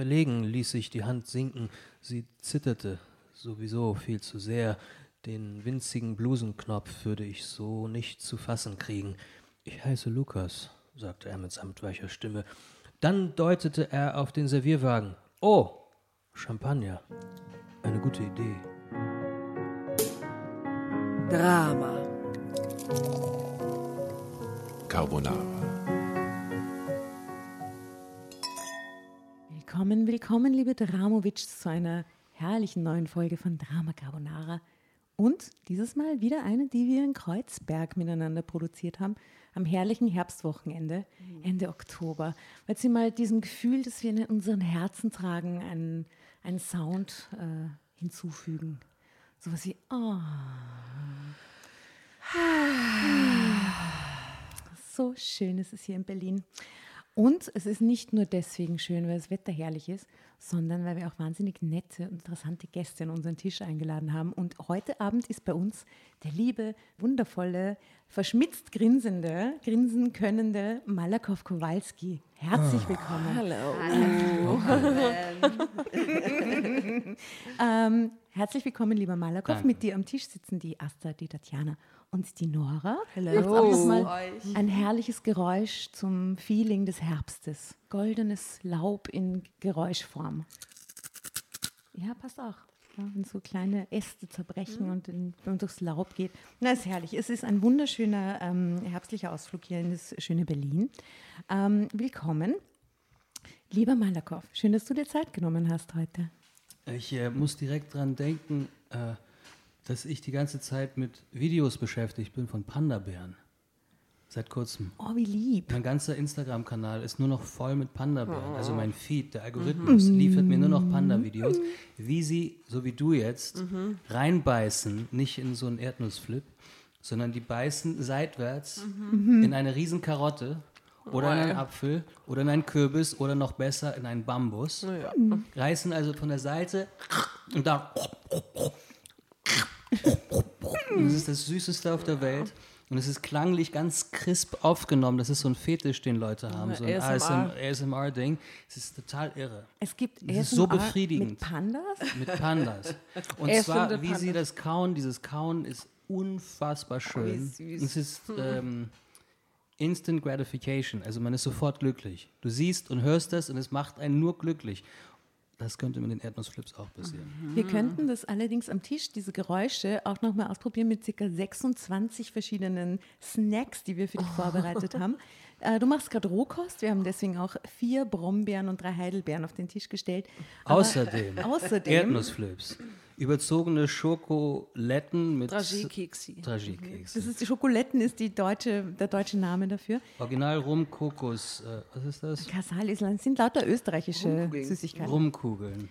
Verlegen ließ sich die Hand sinken. Sie zitterte sowieso viel zu sehr. Den winzigen Blusenknopf würde ich so nicht zu fassen kriegen. Ich heiße Lukas, sagte er mit samtweicher Stimme. Dann deutete er auf den Servierwagen. Oh, Champagner. Eine gute Idee. Drama. Carbonara. Willkommen, willkommen, liebe Dramovic, zu einer herrlichen neuen Folge von Drama Carbonara. Und dieses Mal wieder eine, die wir in Kreuzberg miteinander produziert haben, am herrlichen Herbstwochenende, Ende Oktober. Weil sie mal diesem Gefühl, das wir in unseren Herzen tragen, einen, einen Sound äh, hinzufügen. Sowas wie, oh. So schön ist es hier in Berlin. Und es ist nicht nur deswegen schön, weil das Wetter herrlich ist, sondern weil wir auch wahnsinnig nette und interessante Gäste an unseren Tisch eingeladen haben. Und heute Abend ist bei uns der liebe, wundervolle, verschmitzt grinsende, grinsen könnende Malakow Kowalski. Herzlich willkommen. Hallo. Ähm, herzlich willkommen, lieber Malakow. Mit dir am Tisch sitzen die Asta, die Tatjana und die Nora. Hallo. Jetzt auch noch mal Euch. ein herrliches Geräusch zum Feeling des Herbstes. Goldenes Laub in Geräuschform. Ja, passt auch. Ja, wenn so kleine Äste zerbrechen und, in, und durchs Laub geht. Na, ist herrlich. Es ist ein wunderschöner ähm, herbstlicher Ausflug hier in das schöne Berlin. Ähm, willkommen. Lieber Malakow, schön, dass du dir Zeit genommen hast heute. Ich äh, muss direkt dran denken, äh, dass ich die ganze Zeit mit Videos beschäftigt bin von Panda-Bären. Seit kurzem. Oh, wie lieb. Mein ganzer Instagram-Kanal ist nur noch voll mit Panda-Bären. Also mein Feed, der Algorithmus, liefert mir nur noch Panda-Videos. Wie sie, so wie du jetzt, reinbeißen, nicht in so einen Erdnussflip, sondern die beißen seitwärts in eine riesen Karotte oder in einen Apfel oder in einen Kürbis oder noch besser in einen Bambus. Reißen also von der Seite und dann. Und das ist das Süßeste auf der Welt. Und es ist klanglich ganz crisp aufgenommen. Das ist so ein Fetisch, den Leute haben. So ein ASMR. ASMR-Ding. Es ist total irre. Es gibt Das ist so ASMR befriedigend. Mit Pandas? Mit Pandas. Und zwar, wie sie das kauen. Dieses Kauen ist unfassbar schön. süß. Es ist ähm, Instant Gratification. Also man ist sofort glücklich. Du siehst und hörst das und es macht einen nur glücklich. Das könnte mit den Erdnussflips auch passieren. Wir könnten das allerdings am Tisch, diese Geräusche, auch nochmal ausprobieren mit ca. 26 verschiedenen Snacks, die wir für dich vorbereitet haben. Äh, du machst gerade Rohkost. Wir haben deswegen auch vier Brombeeren und drei Heidelbeeren auf den Tisch gestellt. Aber Außerdem, außerdem Erdnussflips. Überzogene Schokoletten mit Dragé-Keksi. Dragé-Keks. das ist, die Schokoletten ist die deutsche, der deutsche Name dafür. Original Rum Kokos. Äh, was ist das? Kasal Island sind lauter österreichische Rumkugeln. Süßigkeiten. Rumkugeln.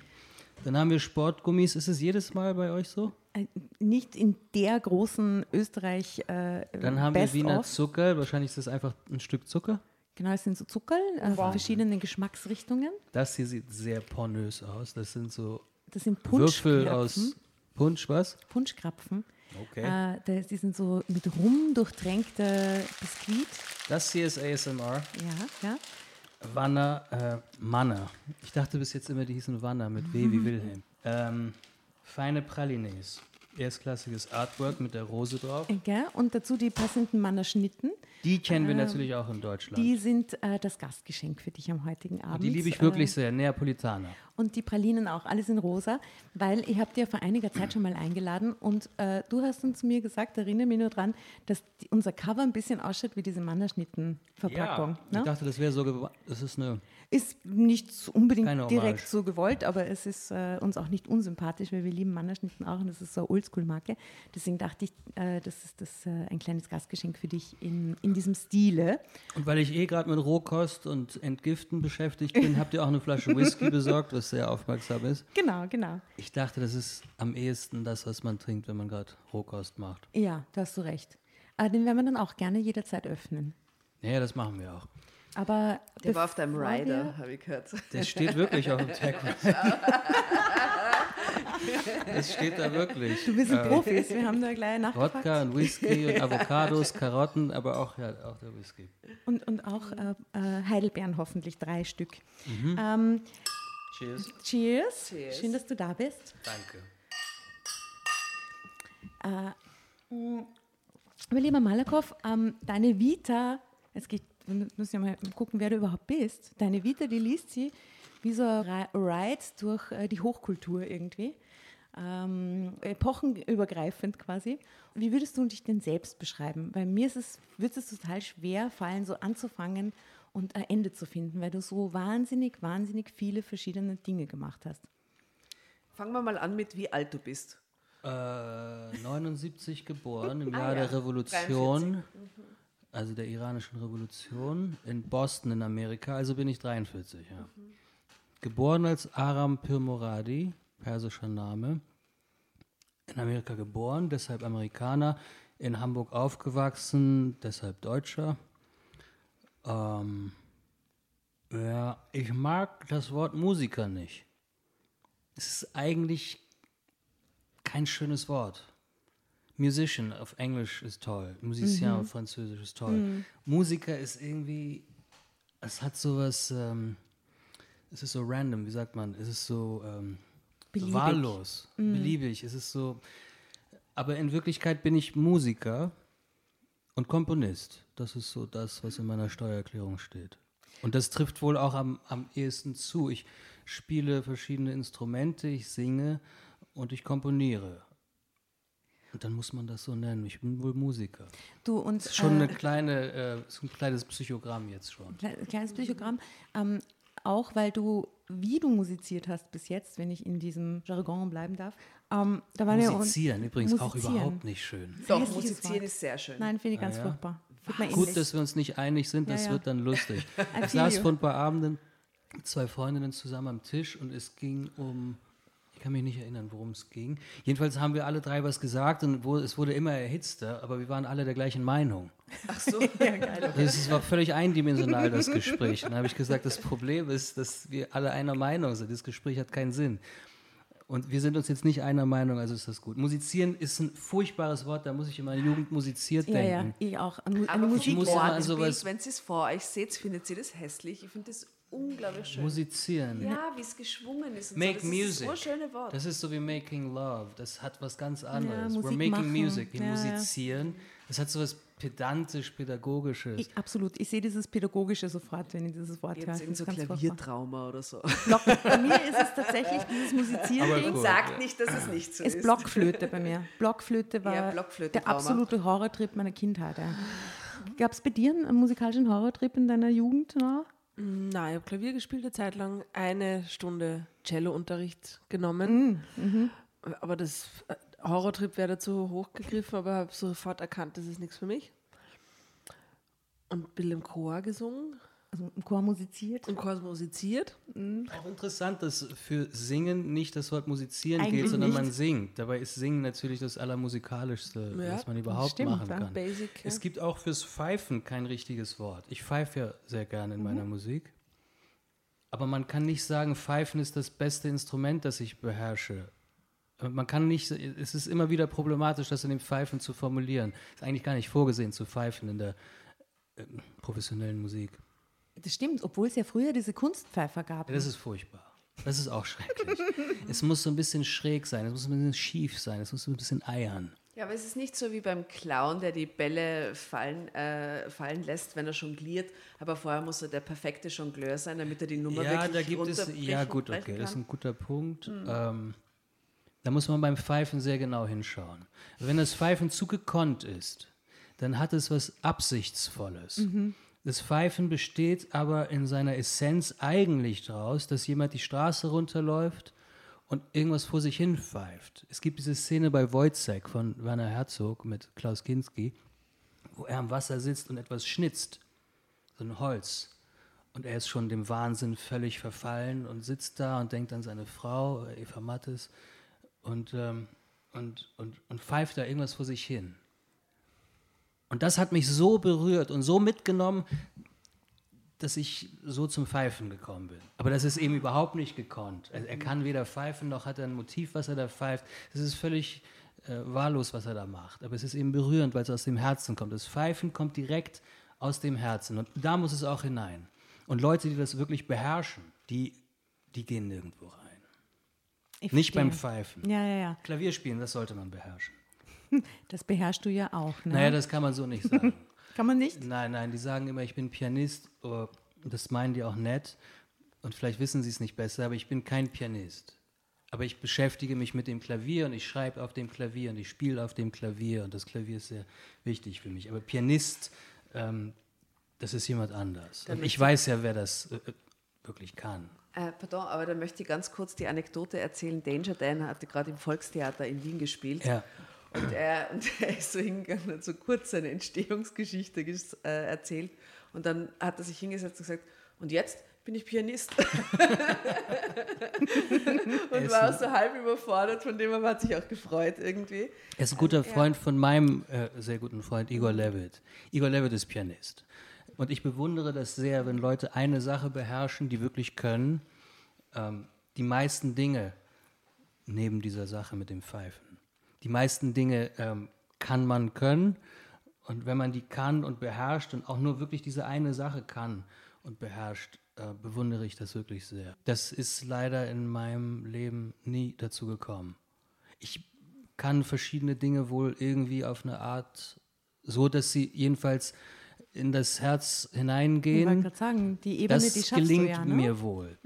Dann haben wir Sportgummis. Ist es jedes Mal bei euch so? Äh, Nicht in der großen Österreich äh, Dann haben wir Best Wiener of. Zucker. Wahrscheinlich ist das einfach ein Stück Zucker. Genau, es sind so Zuckerl, äh, verschiedene Geschmacksrichtungen. Das hier sieht sehr pornös aus. Das sind so Das sind Würfel Punschkrapfen. aus Punsch, was? Punschkrapfen. Okay. Äh, da- die sind so mit Rum durchtränkte Biskuit. Das hier ist ASMR. Ja, ja. Wanner, äh, Manner. Ich dachte bis jetzt immer, die hießen Wanner mit W wie Wilhelm. Ähm, feine Pralines. Erstklassiges Artwork mit der Rose drauf. Äh, gell? Und dazu die passenden Mannerschnitten. Die kennen wir natürlich auch in Deutschland. Die sind äh, das Gastgeschenk für dich am heutigen Abend. Die liebe ich Äh, wirklich sehr. Neapolitaner. Und die Pralinen auch, alles in rosa, weil ich habe dir vor einiger Zeit schon mal eingeladen und äh, du hast uns mir gesagt, erinnere mich nur dran, dass die, unser Cover ein bisschen ausschaut wie diese Mannerschnitten-Verpackung. Ich ne? dachte, das wäre so. Das ist eine. Ist nicht so unbedingt direkt so gewollt, aber es ist äh, uns auch nicht unsympathisch, weil wir lieben Mannerschnitten auch und das ist so eine Oldschool-Marke. Deswegen dachte ich, äh, das ist das, äh, ein kleines Gastgeschenk für dich in, in diesem Stile. Und weil ich eh gerade mit Rohkost und Entgiften beschäftigt bin, habt ihr auch eine Flasche Whisky besorgt, was sehr aufmerksam ist. Genau, genau. Ich dachte, das ist am ehesten das, was man trinkt, wenn man gerade Rohkost macht. Ja, da hast du recht. Äh, den werden wir dann auch gerne jederzeit öffnen. Ja, das machen wir auch. Aber Der war auf deinem Rider, habe ich gehört. Der steht wirklich auf dem Tag. Es steht da wirklich. Wir sind Profis, wir haben da gleich nachgefragt. Wodka und Whisky und Avocados, Karotten, aber auch, ja, auch der Whisky. Und, und auch äh, äh, Heidelbeeren hoffentlich, drei Stück. Mhm. Ähm, Cheers. Cheers. Cheers. Schön, dass du da bist. Danke. Aber lieber Malakow, ähm, deine Vita, es geht, wir müssen ja mal gucken, wer du überhaupt bist. Deine Vita, die liest sie wie so ein Ri- Ride durch äh, die Hochkultur irgendwie. Ähm, epochenübergreifend quasi. Wie würdest du dich denn selbst beschreiben? Weil mir ist es, wird es total schwer fallen, so anzufangen und ein Ende zu finden, weil du so wahnsinnig, wahnsinnig viele verschiedene Dinge gemacht hast. Fangen wir mal an mit, wie alt du bist. Äh, 79 geboren, im Ah, Jahr ja. der Revolution, also der iranischen Revolution, in Boston in Amerika, also bin ich 43, ja. Geboren als Aram Pirmoradi, persischer Name. In Amerika geboren, deshalb Amerikaner. In Hamburg aufgewachsen, deshalb Deutscher. Ähm, ja, ich mag das Wort Musiker nicht. Es ist eigentlich kein schönes Wort. Musician auf Englisch ist toll, Musicien auf Französisch ist toll. Musiker ist irgendwie, es hat sowas, ähm, es ist so random, wie sagt man, es ist so ähm, Beliebig. wahllos, beliebig, es ist so, aber in Wirklichkeit bin ich Musiker und Komponist. Das ist so das, was in meiner Steuererklärung steht. Und das trifft wohl auch am, am ehesten zu. Ich spiele verschiedene Instrumente, ich singe und ich komponiere. Und dann muss man das so nennen. Ich bin wohl Musiker. Du und Ist schon äh, eine kleine, äh, ist ein kleines Psychogramm jetzt schon. Kle- kleines Psychogramm. Ähm, auch weil du, wie du musiziert hast bis jetzt, wenn ich in diesem Jargon bleiben darf, ähm, da waren ja auch- Musizieren übrigens auch Musizieren. überhaupt nicht schön. Doch, musizieren ist sehr schön. Nein, finde ich ganz ja. furchtbar. Wird mir Gut, dass wir uns nicht einig sind, Ja, das ja. wird dann lustig. I Ich saß vor ein paar Abenden mit zwei Freundinnen zusammen am Tisch und es ging um, ich kann mich nicht erinnern, worum es ging. Jedenfalls haben wir alle drei was gesagt und wo, es wurde immer erhitzter, aber wir waren alle der gleichen Meinung. Ach so. Also Es war völlig eindimensional, das Gespräch. Dann habe ich gesagt, das Problem ist, dass wir alle einer Meinung sind. Das Gespräch hat keinen Sinn. Und wir sind uns jetzt nicht einer Meinung, also ist das gut. Musizieren ist ein furchtbares Wort, da muss ich in meiner Jugend musiziert ja, ja, denken. ich auch. An, an Aber Ich muss immer an sowas- wenn sie es vor euch seht, findet sie das hässlich. Ich finde das unglaublich schön. Musizieren. Ja, wie es geschwungen ist. Und Make so. Das music. Ist so ein schöne Wort. Das ist so wie making love. Das hat was ganz anderes. Musik We're making machen. music. Wir Ja, ja. musizieren. Das hat so was pedantisch-pädagogisches. ich, absolut. Ich sehe dieses Pädagogische sofort, wenn ich dieses Wort höre. Irgend so. Klaviertrauma oder so. Block, bei mir ist es tatsächlich dieses Musizieren. Gut. Sagt nicht, dass es nicht so Es ist. Blockflöte bei mir. Blockflöte war Ja, Blockflöte der absolute Horrortrip meiner Kindheit. Ja. Gab es bei dir einen musikalischen Horrortrip in deiner Jugend noch? Nein, ich habe Klavier gespielt eine Zeit lang, eine Stunde Cello-Unterricht genommen. Aber das äh, Horrortrip wäre dazu hochgegriffen, aber habe sofort erkannt, das ist nichts für mich. Und bin im Chor gesungen, Also im Chor musiziert? im Chor musiziert. Auch interessant, dass für Singen nicht das Wort musizieren Eigentlich geht, sondern nicht. man singt. Dabei ist Singen natürlich das Allermusikalischste, Ja, was man überhaupt stimmt, machen kann. Basic. Ja. Es gibt auch fürs Pfeifen kein richtiges Wort. Ich pfeife ja sehr gerne in meiner Musik. Aber man kann nicht sagen, Pfeifen ist das beste Instrument, das ich beherrsche. Man kann nicht, es ist immer wieder problematisch, das in dem Pfeifen zu formulieren. Ist eigentlich gar nicht vorgesehen zu pfeifen in der äh, professionellen Musik. Das stimmt, obwohl es ja früher diese Kunstpfeifer gab. Ja, das ist furchtbar. Das ist auch schrecklich. es muss so ein bisschen schräg sein, es muss ein bisschen schief sein, es muss ein bisschen eiern. Ja, aber es ist nicht so wie beim Clown, der die Bälle fallen, äh, fallen lässt, wenn er jongliert. Aber vorher muss er der perfekte Jongleur sein, damit er die Nummer Ja, wirklich da gibt es, ja gut, okay, das ist ein guter Punkt. Ähm, da muss man beim Pfeifen sehr genau hinschauen. Wenn das Pfeifen zu gekonnt ist, dann hat es was Absichtsvolles. Das Pfeifen besteht aber in seiner Essenz eigentlich daraus, dass jemand die Straße runterläuft und irgendwas vor sich hin pfeift. Es gibt diese Szene bei Wojciech von Werner Herzog mit Klaus Kinski, wo er am Wasser sitzt und etwas schnitzt, so ein Holz. Und er ist schon dem Wahnsinn völlig verfallen und sitzt da und denkt an seine Frau, Eva Mattes, und, ähm, und, und, und pfeift da irgendwas vor sich hin. Und das hat mich so berührt und so mitgenommen, dass ich so zum Pfeifen gekommen bin. Aber das ist eben überhaupt nicht gekonnt. Er, er kann weder pfeifen, noch hat er ein Motiv, was er da pfeift. Es ist völlig äh, wahllos, was er da macht. Aber es ist eben berührend, weil es aus dem Herzen kommt. Das Pfeifen kommt direkt aus dem Herzen. Und da muss es auch hinein. Und Leute, die das wirklich beherrschen, die die gehen nirgendwo rein. Ich Nicht beim verstehe. Pfeifen. Ja, ja, ja. Klavierspielen, das sollte man beherrschen. Das beherrschst du ja auch. Ne? Naja, das kann man so nicht sagen. Kann man nicht? nein, nein, die sagen immer, ich bin Pianist. oh, Das meinen die auch nett. Und vielleicht wissen sie es nicht besser, aber ich bin kein Pianist. Aber ich beschäftige mich mit dem Klavier und ich schreibe auf dem Klavier und ich spiele auf dem Klavier und das Klavier ist sehr wichtig für mich. Aber Pianist, ähm, das ist jemand anders. Und ich weiß ja, wer das äh, äh, wirklich kann. Äh, pardon, aber da möchte ich ganz kurz die Anekdote erzählen. Danger Dan hatte gerade im Volkstheater in Wien gespielt. Ja. Und er, und er ist so hingegangen und hat so kurz seine Entstehungsgeschichte ges- äh, erzählt. Und dann hat er sich hingesetzt und gesagt, und jetzt bin ich Pianist. und war auch so halb überfordert von dem, aber hat sich auch gefreut irgendwie. Er ist ein guter Freund von meinem äh, sehr guten Freund Igor Levitt. Igor Levitt ist Pianist. Und ich bewundere das sehr, wenn Leute eine Sache beherrschen, die wirklich können. Ähm, die meisten Dinge neben dieser Sache mit dem Pfeifen. Die meisten Dinge ähm, kann man können. Und wenn man die kann und beherrscht und auch nur wirklich diese eine Sache kann und beherrscht, äh, bewundere ich das wirklich sehr. Das ist leider in meinem Leben nie dazu gekommen. Ich kann verschiedene Dinge wohl irgendwie auf eine Art, so dass sie jedenfalls in das Herz Ich wollte hineingehen. gerade sagen, die Ebene, Das die schaffst gelingt du ja, ne? mir wohl.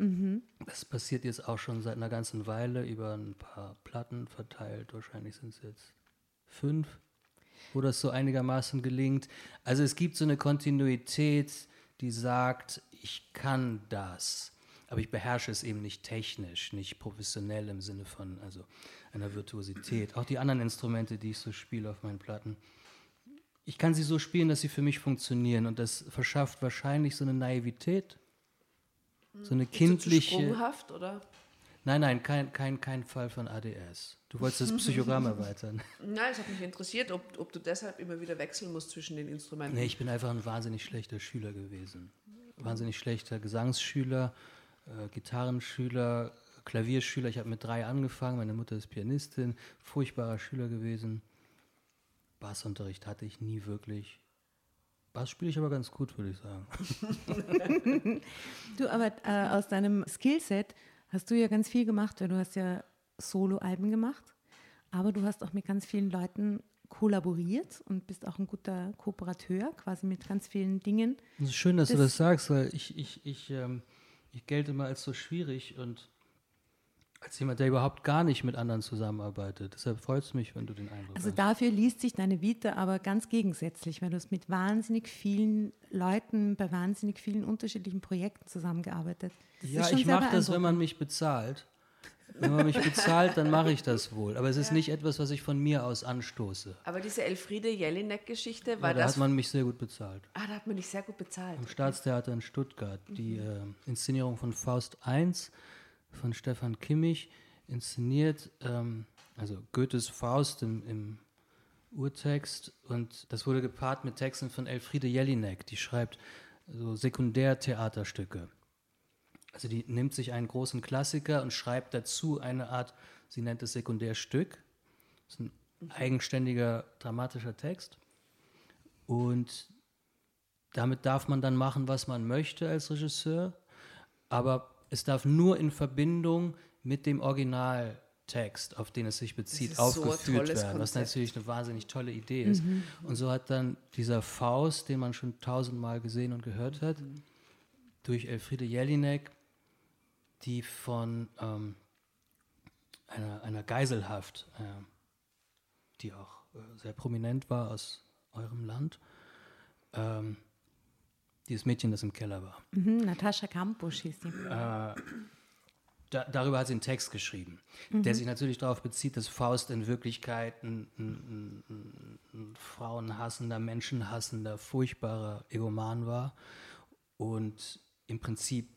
Das passiert jetzt auch schon seit einer ganzen Weile über ein paar Platten verteilt. Wahrscheinlich sind es jetzt fünf, wo das so einigermaßen gelingt. Also es gibt so eine Kontinuität, die sagt, ich kann das, aber ich beherrsche es eben nicht technisch, nicht professionell im Sinne von also einer Virtuosität. Auch die anderen Instrumente, die ich so spiele auf meinen Platten, ich kann sie so spielen, dass sie für mich funktionieren und das verschafft wahrscheinlich so eine Naivität, so eine zu kindliche. sprunghaft, oder? Nein, nein, kein, kein, kein Fall von ADS. Du wolltest das Psychogramm erweitern. Nein, es hat mich interessiert, ob, ob du deshalb immer wieder wechseln musst zwischen den Instrumenten. Nee, ich bin einfach ein wahnsinnig schlechter Schüler gewesen. Wahnsinnig schlechter Gesangsschüler, äh, Gitarrenschüler, Klavierschüler. Ich habe mit drei angefangen. Meine Mutter ist Pianistin. Furchtbarer Schüler gewesen. Bassunterricht hatte ich nie wirklich. Bass spiele ich aber ganz gut, würde ich sagen. Du, aber äh, aus deinem Skillset hast du ja ganz viel gemacht, weil du hast ja Solo-Alben gemacht, aber du hast auch mit ganz vielen Leuten kollaboriert und bist auch ein guter Kooperateur, quasi mit ganz vielen Dingen. Es ist schön, dass du Das- das sagst, weil ich, ich, ich, ähm, ich gelte immer als so schwierig und als jemand, der überhaupt gar nicht mit anderen zusammenarbeitet. Deshalb freut es mich, wenn du den Eindruck Also hast. dafür liest sich deine Vita aber ganz gegensätzlich, weil du hast mit wahnsinnig vielen Leuten bei wahnsinnig vielen unterschiedlichen Projekten zusammengearbeitet. Das Ja, ist schon ich mache das, wenn man mich bezahlt. Wenn man mich bezahlt, dann mache ich das wohl. Aber es ist nicht etwas, was ich von mir aus anstoße. Aber diese Elfriede Jelinek-Geschichte, Ja, war da das. hat man mich sehr gut bezahlt. ah, da hat man dich sehr gut bezahlt. Am Staatstheater in Stuttgart. Die äh, Inszenierung von Faust I von Stefan Kimmich, inszeniert, ähm, also Goethes Faust im, im Urtext. Und das wurde gepaart mit Texten von Elfriede Jelinek, die schreibt so Sekundärtheaterstücke. Also die nimmt sich einen großen Klassiker und schreibt dazu eine Art, sie nennt es Sekundärstück. Das ist ein eigenständiger dramatischer Text. Und damit darf man dann machen, was man möchte als Regisseur, aber es darf nur in Verbindung mit dem Originaltext, auf den es sich bezieht, so aufgeführt tolles werden, was Konzept. natürlich eine wahnsinnig tolle Idee ist. Und so hat dann dieser Faust, den man schon tausendmal gesehen und gehört hat, durch Elfriede Jelinek, die von ähm, einer, einer Geiselhaft, äh, die auch äh, sehr prominent war aus eurem Land, ähm, dieses Mädchen, das im Keller war. Mhm, Natascha Kampusch hieß die. Da, darüber hat sie einen Text geschrieben, der sich natürlich darauf bezieht, dass Faust in Wirklichkeit ein, ein, ein, ein frauenhassender, menschenhassender, furchtbarer Egoman war. Und im Prinzip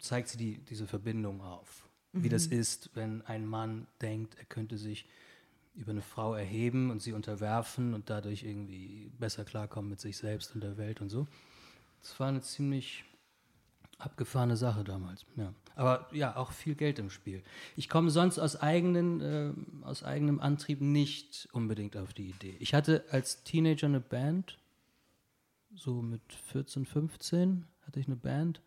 zeigt sie die, diese Verbindung auf. Wie das ist, wenn ein Mann denkt, er könnte sich über eine Frau erheben und sie unterwerfen und dadurch irgendwie besser klarkommen mit sich selbst und der Welt und so. Das war eine ziemlich abgefahrene Sache damals. Ja. Aber ja, auch viel Geld im Spiel. Ich komme sonst aus, eigenen, äh, aus eigenem Antrieb nicht unbedingt auf die Idee. Ich hatte als Teenager eine Band, so mit 14, 15 hatte ich eine Band.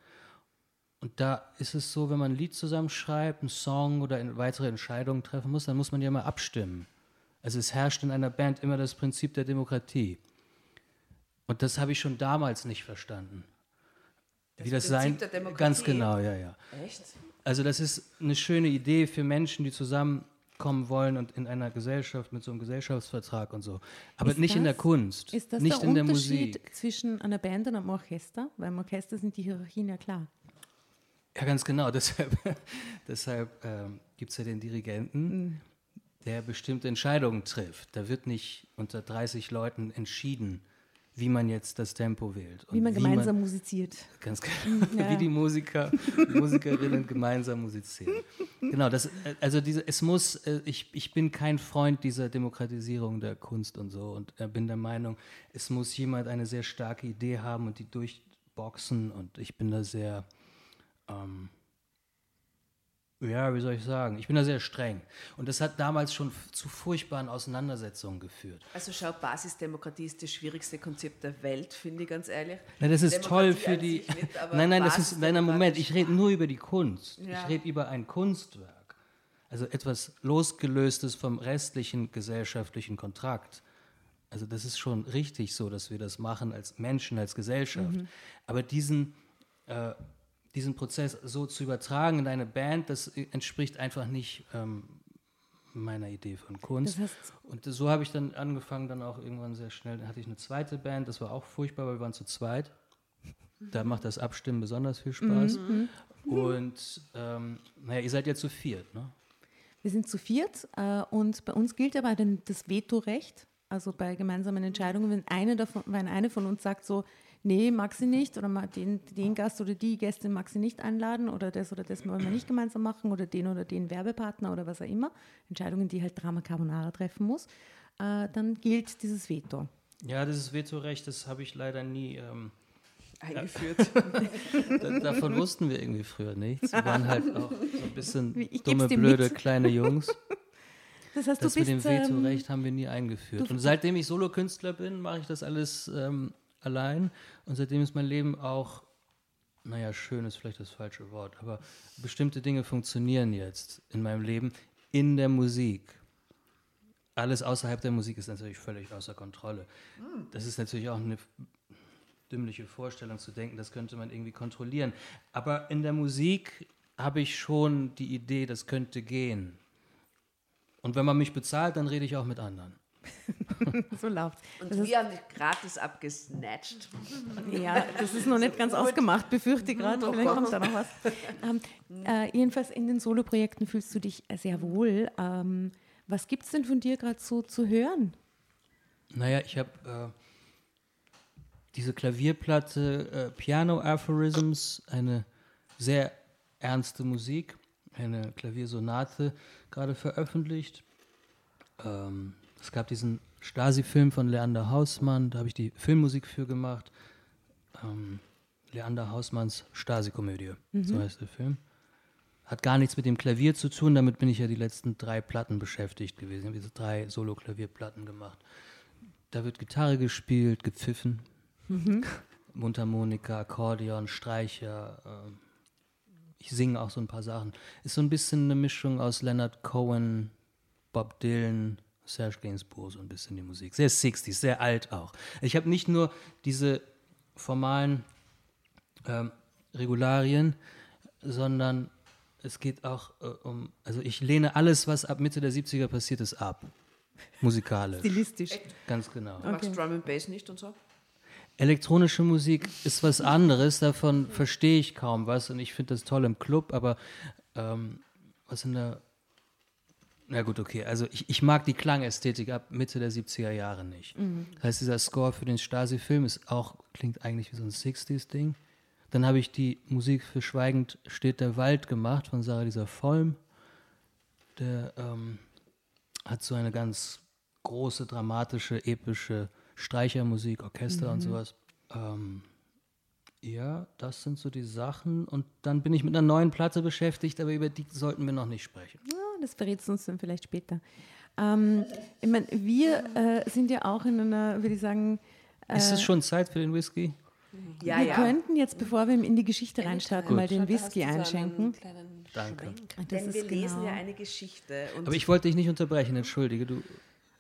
Und da ist es so, wenn man ein Lied zusammenschreibt, einen Song oder weitere Entscheidungen treffen muss, dann muss man ja mal abstimmen. Also es herrscht in einer Band immer das Prinzip der Demokratie. Und das habe ich schon damals nicht verstanden. Wie das Prinzip sein? Ganz genau, ja, ja. Echt? Also das ist eine schöne Idee für Menschen, die zusammenkommen wollen und in einer Gesellschaft mit so einem Gesellschaftsvertrag und so. Aber Ist nicht in der das- Kunst, Ist das nicht der in der Unterschied Musik. zwischen einer Band und einem Orchester? Weil im Orchester sind die Hierarchien ja klar. Ja, ganz genau. Deshalb, deshalb ähm, gibt es ja den Dirigenten, Mhm. der bestimmte Entscheidungen trifft. Da wird nicht unter 30 Leuten entschieden, wie man jetzt das Tempo wählt. Wie man gemeinsam musiziert. Ganz genau. ja. Wie die Musiker, Musikerinnen gemeinsam musizieren. Genau, das, also diese, es muss, äh, ich, ich bin kein Freund dieser Demokratisierung der Kunst und so und äh, bin der Meinung, es muss jemand eine sehr starke Idee haben und die durchboxen und ich bin da sehr, ähm, ja, wie soll ich sagen, ich bin da sehr streng. Und das hat damals schon zu furchtbaren Auseinandersetzungen geführt. Also schau, Basisdemokratie ist das schwierigste Konzept der Welt, finde ich ganz ehrlich. Na, das ist Demokratie toll für die. nicht, nein, nein, das ist. Nein, nein, Moment, ich rede nur über die Kunst. Ja. Ich rede über ein Kunstwerk. Also etwas losgelöstes vom restlichen gesellschaftlichen Kontrakt. Also das ist schon richtig so, dass wir das machen als Menschen, als Gesellschaft. Mhm. Aber diesen, äh, diesen Prozess so zu übertragen in eine Band, das entspricht einfach nicht ähm, meiner Idee von Kunst. Das heißt- Und so habe ich dann angefangen, dann auch irgendwann sehr schnell, dann hatte ich eine zweite Band, das war auch furchtbar, weil wir waren zu zweit. Da macht das Abstimmen besonders viel Spaß. Und ähm, naja, ihr seid ja zu viert, ne? Wir sind zu viert äh, und bei uns gilt aber dann das Vetorecht. Also bei gemeinsamen Entscheidungen, wenn eine, davon, wenn eine von uns sagt so, nee, mag sie nicht oder den, den Gast oder die Gästin mag sie nicht einladen oder das oder das wollen wir nicht gemeinsam machen oder den oder den Werbepartner oder was auch immer, Entscheidungen, die halt Drama Carbonara treffen muss, äh, dann gilt dieses Veto. Ja, dieses Vetorecht, das habe ich leider nie. Ähm, eingeführt. da, davon wussten wir irgendwie früher nichts. Wir waren halt auch so ein bisschen dumme, blöde, mit. kleine Jungs. Das heißt, Das du mit dem bist ähm, Vetorecht haben wir nie eingeführt. Und seitdem ich Solokünstler bin, mache ich das alles ähm, allein. Und seitdem ist mein Leben auch, naja, schön ist vielleicht das falsche Wort, aber bestimmte Dinge funktionieren jetzt in meinem Leben in der Musik. Alles außerhalb der Musik ist natürlich völlig außer Kontrolle. Das ist natürlich auch eine dümmliche Vorstellung zu denken, das könnte man irgendwie kontrollieren. Aber in der Musik habe ich schon die Idee, das könnte gehen. Und wenn man mich bezahlt, dann rede ich auch mit anderen. so läuft. Und wir haben dich gratis abgesnatcht. Ja, das ist noch nicht ganz ausgemacht, befürchte ich gerade. Vielleicht kommt da noch was. Ähm, äh, jedenfalls in den Soloprojekten fühlst du dich sehr wohl. Ähm, was gibt es denn von dir gerade so zu hören? Naja, ich habe äh, diese Klavierplatte äh, Piano Aphorisms, eine sehr ernste Musik, eine Klaviersonate gerade veröffentlicht. Ähm, es gab diesen Stasi-Film von Leander Hausmann, da habe ich die Filmmusik für gemacht. Ähm, Leander Hausmanns Stasi-Komödie, so heißt der Film. Hat gar nichts mit dem Klavier zu tun, damit bin ich ja die letzten drei Platten beschäftigt gewesen. Ich habe diese drei Solo-Klavierplatten gemacht. Da wird Gitarre gespielt, gepfiffen, Mundharmonika, Akkordeon, Streicher. ähm, ich singe auch so ein paar Sachen. Ist so ein bisschen eine Mischung aus Leonard Cohen, Bob Dylan, Serge Gainsbourg, so ein bisschen die Musik. Sehr 60s, sehr alt auch. Ich habe nicht nur diese formalen ähm, Regularien, sondern es geht auch äh, um, also ich lehne alles, was ab Mitte der 70er passiert ist, ab. Musikalisch. Stilistisch. Ganz genau. Du magst Drum and Bass nicht und so? Elektronische Musik ist was anderes, davon verstehe ich kaum was und ich finde das toll im Club, aber ähm, was in der. Na gut, okay, also ich, ich mag die Klangästhetik ab Mitte der 70er Jahre nicht. Das heißt, dieser Score für den Stasi-Film ist auch, klingt eigentlich wie so ein 60s-Ding. Dann habe ich die Musik für Schweigend steht der Wald gemacht von Sarah Lisa Vollm. Der ähm, hat so eine ganz große, dramatische, epische Streichermusik, Orchester und sowas. Ähm, ja, das sind so die Sachen. Und dann bin ich mit einer neuen Platte beschäftigt, aber über die sollten wir noch nicht sprechen. Ja, das verrätst du uns dann vielleicht später. Ähm, ich meine, wir äh, sind ja auch in einer, würde ich sagen, Ist es schon Zeit für den Whisky? Ja, wir ja. könnten jetzt, bevor wir in die Geschichte reinstarten, mal den Whisky einschenken. Danke. Denn ist wir lesen genau- ja eine Geschichte. Und Aber ich wollte dich nicht unterbrechen, entschuldige. Du.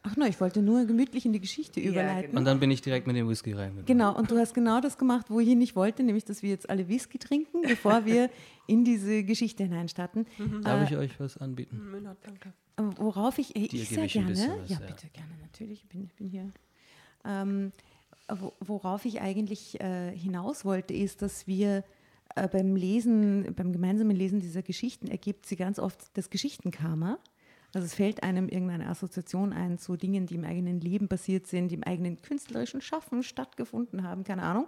Ach no, ich wollte nur gemütlich in die Geschichte Ja, überleiten. genau. Und dann bin ich direkt mit dem Whisky reingegangen. Genau, und du hast genau das gemacht, wo ich hin nicht wollte, nämlich, dass wir jetzt alle Whisky trinken, bevor wir in diese Geschichte hineinstarten. Darf ich euch was anbieten? Müller, danke. Ähm, Worauf ich, äh, ich sehr gerne, was, ja, ja. bitte gerne, natürlich, ich bin, ich bin hier. Ähm, wo, worauf ich eigentlich äh, hinaus wollte, ist, dass wir äh, beim Lesen, beim gemeinsamen Lesen dieser Geschichten ergibt sie ganz oft das Geschichtenkarma. Also es fällt einem irgendeine Assoziation ein zu Dingen, die im eigenen Leben passiert sind, die im eigenen künstlerischen Schaffen stattgefunden haben, keine Ahnung.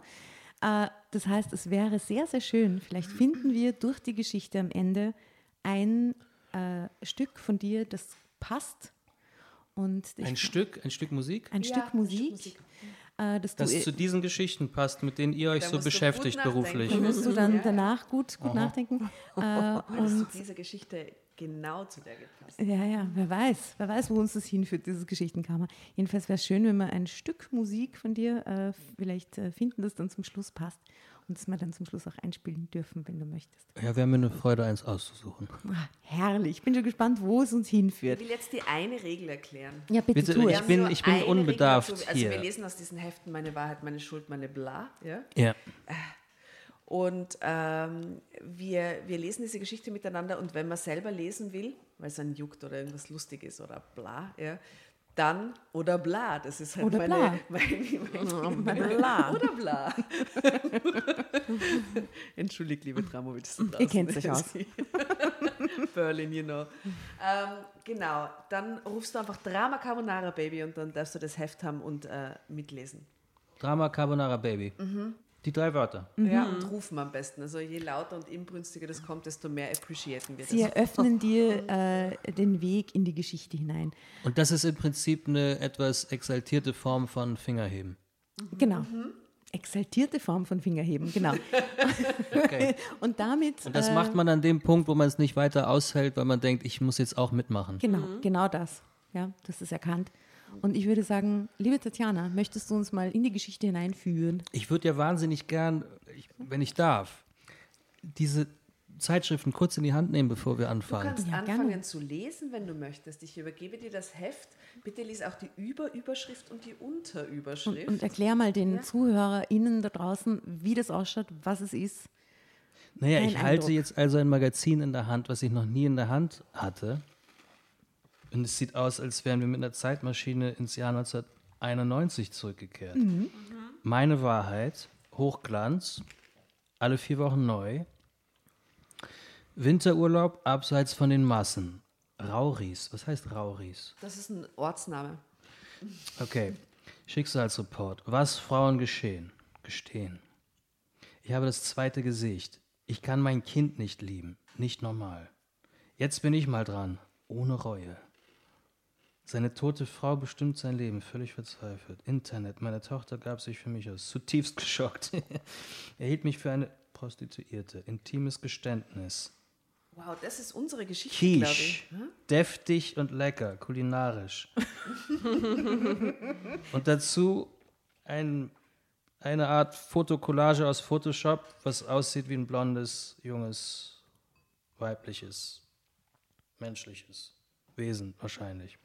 Äh, das heißt, es wäre sehr, sehr schön, vielleicht finden wir durch die Geschichte am Ende ein äh, Stück von dir, das passt. Und Ein Stück, ein Stück Musik, ein Ja, Stück ein Stück Musik, Musik. äh, das, das du, zu diesen Geschichten passt, mit denen ihr euch Da so beschäftigt beruflich. da musst du dann Ja. danach gut, gut nachdenken. Äh, Hast und zu dieser Geschichte genau zu der gepasst. Ja, ja, wer weiß, wer weiß, wo uns das hinführt, dieses Geschichtenkammer. Jedenfalls wäre es schön, wenn wir ein Stück Musik von dir äh, vielleicht äh, finden, das dann zum Schluss passt und das wir dann zum Schluss auch einspielen dürfen, wenn du möchtest. Ja, wäre mir eine Freude, eins auszusuchen. Ah, herrlich, ich bin schon gespannt, wo es uns Ich hinführt. will jetzt die eine Regel erklären. Ja, bitte, Bitte, tu ich es. bin- nur ich bin eine Regel unbedarft dazu. Also hier. wir lesen aus diesen Heften Meine Wahrheit, meine Schuld, meine Bla. Ja? Ja. Und ähm, wir, wir lesen diese Geschichte miteinander und wenn man selber lesen will, weil es einen juckt oder irgendwas lustig ist oder bla, ja, dann oder bla, das ist halt Oder meine, bla. Mein, mein, Bla. Oder bla. Entschuldigt, liebe Dramovic. Ihr kennt euch aus. Berlin, you know. Ähm, genau, dann rufst du einfach Drama Carbonara Baby und dann darfst du das Heft haben und äh, mitlesen. Drama Carbonara Baby. Die drei Wörter. Ja, und rufen am besten. Also je lauter und inbrünstiger das kommt, desto mehr appreciaten wir Sie das. eröffnen dir äh, den Weg in die Geschichte hinein. Und das ist im Prinzip eine etwas exaltierte Form von Fingerheben. Genau. Mhm. Exaltierte Form von Fingerheben, genau. Okay. Und damit. Und das äh, macht man an dem Punkt, wo man es nicht weiter aushält, weil man denkt, ich muss jetzt auch mitmachen. Genau, Mhm. genau das. Ja, das ist erkannt. Und ich würde sagen, liebe Tatjana, möchtest du uns mal in die Geschichte hineinführen? Ich würde ja wahnsinnig gern, ich, wenn ich darf, diese Zeitschriften kurz in die Hand nehmen, bevor wir Du anfangen. kannst Ja, anfangen gerne. zu lesen, wenn du möchtest. Ich übergebe dir das Heft. Bitte lies auch die Überüberschrift und die Unterüberschrift. Und erklär mal den ZuhörerInnen da draußen, wie das ausschaut, was es ist. Naja, Ein ich halte Eindruck. jetzt also ein Magazin in der Hand, was ich noch nie in der Hand hatte. Und es sieht aus, als wären wir mit einer Zeitmaschine ins Jahr 1991 zurückgekehrt. Meine Wahrheit, Hochglanz, alle vier Wochen neu. Winterurlaub abseits von den Massen. Rauris, was heißt Rauris? das ist ein Ortsname. Okay. Schicksalsreport. Was Frauen geschehen. Gestehen. Ich habe das zweite Gesicht. Ich kann mein Kind nicht lieben. Nicht normal. Jetzt bin ich mal dran. Ohne Reue. Seine tote Frau bestimmt sein Leben. Völlig verzweifelt. Internet. Meine Tochter gab sich für mich aus. Zutiefst geschockt. er hielt mich für eine Prostituierte. Intimes Geständnis. Wow, das ist unsere Geschichte, glaube Quiche. ich. Hm? Deftig und lecker, kulinarisch. und dazu ein, eine Art Fotokollage aus Photoshop, was aussieht wie ein blondes, junges, weibliches, menschliches Wesen wahrscheinlich.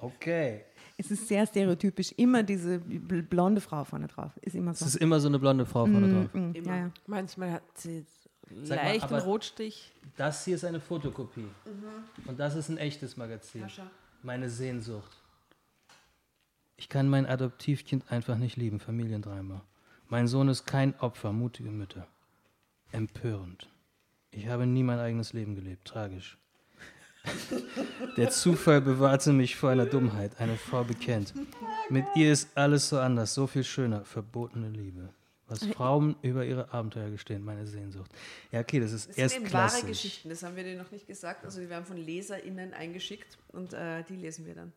Okay. Es ist sehr stereotypisch. Immer diese bl- blonde Frau vorne drauf. Ist immer Es so. ist immer so eine blonde Frau vorne drauf. Mm, Immer. ja, ja. Manchmal hat sie Sag mal, leichten aber- Rotstich. Das hier ist eine Fotokopie. Und das ist ein echtes Magazin. schau. Meine Sehnsucht. Ich kann mein Adoptivkind einfach nicht lieben, Familiendrama. Mein Sohn ist kein Opfer, mutige Mütter. Empörend. Ich habe nie mein eigenes Leben gelebt, tragisch. Der Zufall bewahrte mich vor einer Dummheit, eine Frau bekennt. Mit ihr ist alles so anders, so viel schöner, verbotene Liebe. Was Frauen über ihre Abenteuer gestehen, meine Sehnsucht. Ja, okay, das ist Das sind eben wahre. Geschichten, das haben wir dir noch nicht gesagt. Also die werden von LeserInnen eingeschickt und äh, die lesen wir dann.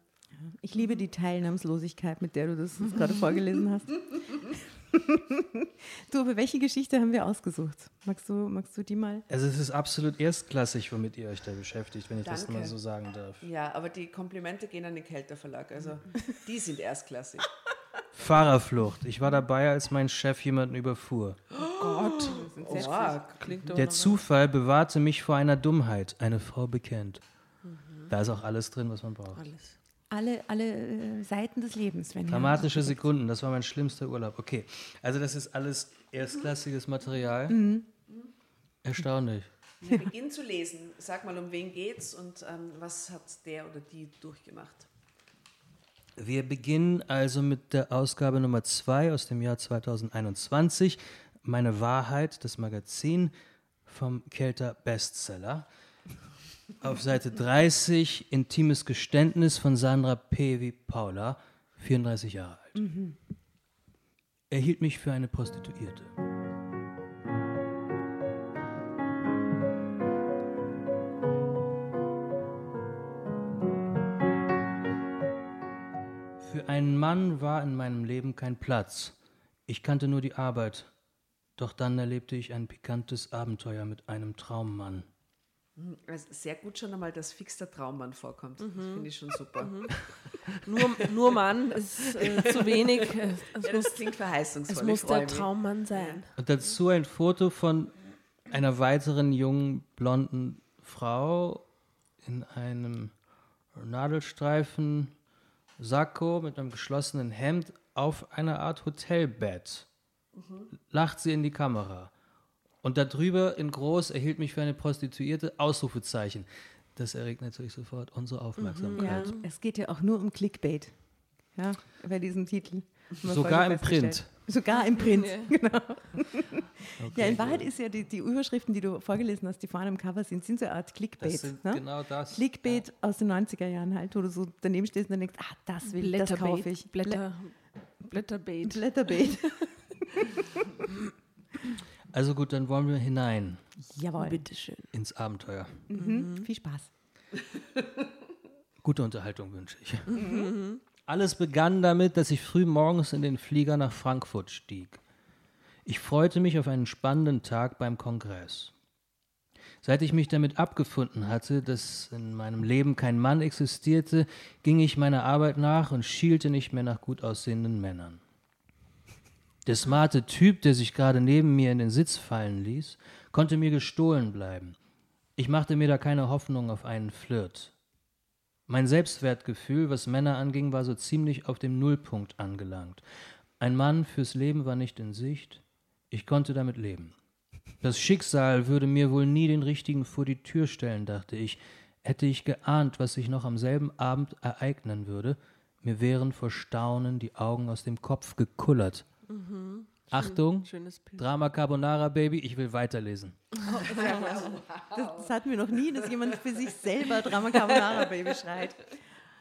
Ich liebe die Teilnahmslosigkeit, mit der du das gerade vorgelesen hast. du, aber welche Geschichte haben wir ausgesucht? Magst du, magst du die mal? Also es ist absolut erstklassig, womit ihr euch da beschäftigt, wenn ich das Danke. mal so sagen darf. Ja, aber die Komplimente gehen an den Kelter Verlag. Also die sind erstklassig. Fahrerflucht. Ich war dabei, als mein Chef jemanden überfuhr. Gott. Wow. Klingt doch Der Zufall bewahrte mich vor einer Dummheit, eine Frau bekennt. Da ist auch alles drin, was man braucht. alles. Alle, alle äh, Seiten des Lebens. Wenn ihr- Dramatische Sekunden, das war mein schlimmster Urlaub. Okay, also das ist alles erstklassiges Material. Erstaunlich. Wir beginnen zu lesen. Sag mal, um wen geht's und ähm, was hat der oder die durchgemacht? Wir beginnen also mit der Ausgabe Nummer 2 aus dem Jahr 2021. Meine Wahrheit, das Magazin vom Kelter Bestseller. Auf Seite 30 Intimes Geständnis von Sandra P. wie Paula, 34 Jahre alt. Er hielt mich für eine Prostituierte. Für einen Mann war in meinem Leben kein Platz. Ich kannte nur die Arbeit. Doch dann erlebte ich ein pikantes Abenteuer mit einem Traummann. Also sehr gut schon einmal, dass fix der Traummann vorkommt. Das finde ich schon super. Nur, nur Mann ist äh, zu wenig. Es Ja, muss, das klingt verheißungsvoll. es muss der mich. Traummann sein. Und dazu ein Foto von einer weiteren jungen blonden Frau in einem Nadelstreifen Sakko mit einem geschlossenen Hemd auf einer Art Hotelbett. Lacht sie in die Kamera. Und darüber in groß erhielt mich für eine Prostituierte Ausrufezeichen. Das erregt natürlich sofort unsere Ja, Aufmerksamkeit. es geht ja auch nur um Clickbait. Ja, bei diesem Titel. Sogar im Print. Sogar im Print, genau. Ja, in Okay. Wahrheit ist ja die, die Überschriften, die du vorgelesen hast, die vorne im Cover sind, sind so eine Art Clickbait. Das sind ne? genau das. Clickbait aus den 90er Jahren halt, wo du so daneben stehst und dann denkst, ah, das will ich, das kaufe ich. Blätter, Blätterbait. Blätterbait. Also gut, dann wollen wir hinein Jawohl. Bitteschön. ins Abenteuer. Mhm. Viel Spaß. Gute Unterhaltung wünsche ich. Alles begann damit, dass ich früh morgens in den Flieger nach Frankfurt stieg. Ich freute mich auf einen spannenden Tag beim Kongress. Seit ich mich damit abgefunden hatte, dass in meinem Leben kein Mann existierte, ging ich meiner Arbeit nach und schielte nicht mehr nach gut aussehenden Männern. Der smarte Typ, der sich gerade neben mir in den Sitz fallen ließ, konnte mir gestohlen bleiben. Ich machte mir da keine Hoffnung auf einen Flirt. Mein Selbstwertgefühl, was Männer anging, war so ziemlich auf dem Nullpunkt angelangt. Ein Mann fürs Leben war nicht in Sicht. Ich konnte damit leben. Das Schicksal würde mir wohl nie den richtigen vor die Tür stellen, dachte ich. Hätte ich geahnt, was sich noch am selben Abend ereignen würde, mir wären vor Staunen die Augen aus dem Kopf gekullert. Achtung, Schönes Bild. Drama Carbonara Baby, ich will weiterlesen. Das, das hatten wir noch nie, dass jemand für sich selber Drama Carbonara Baby schreit.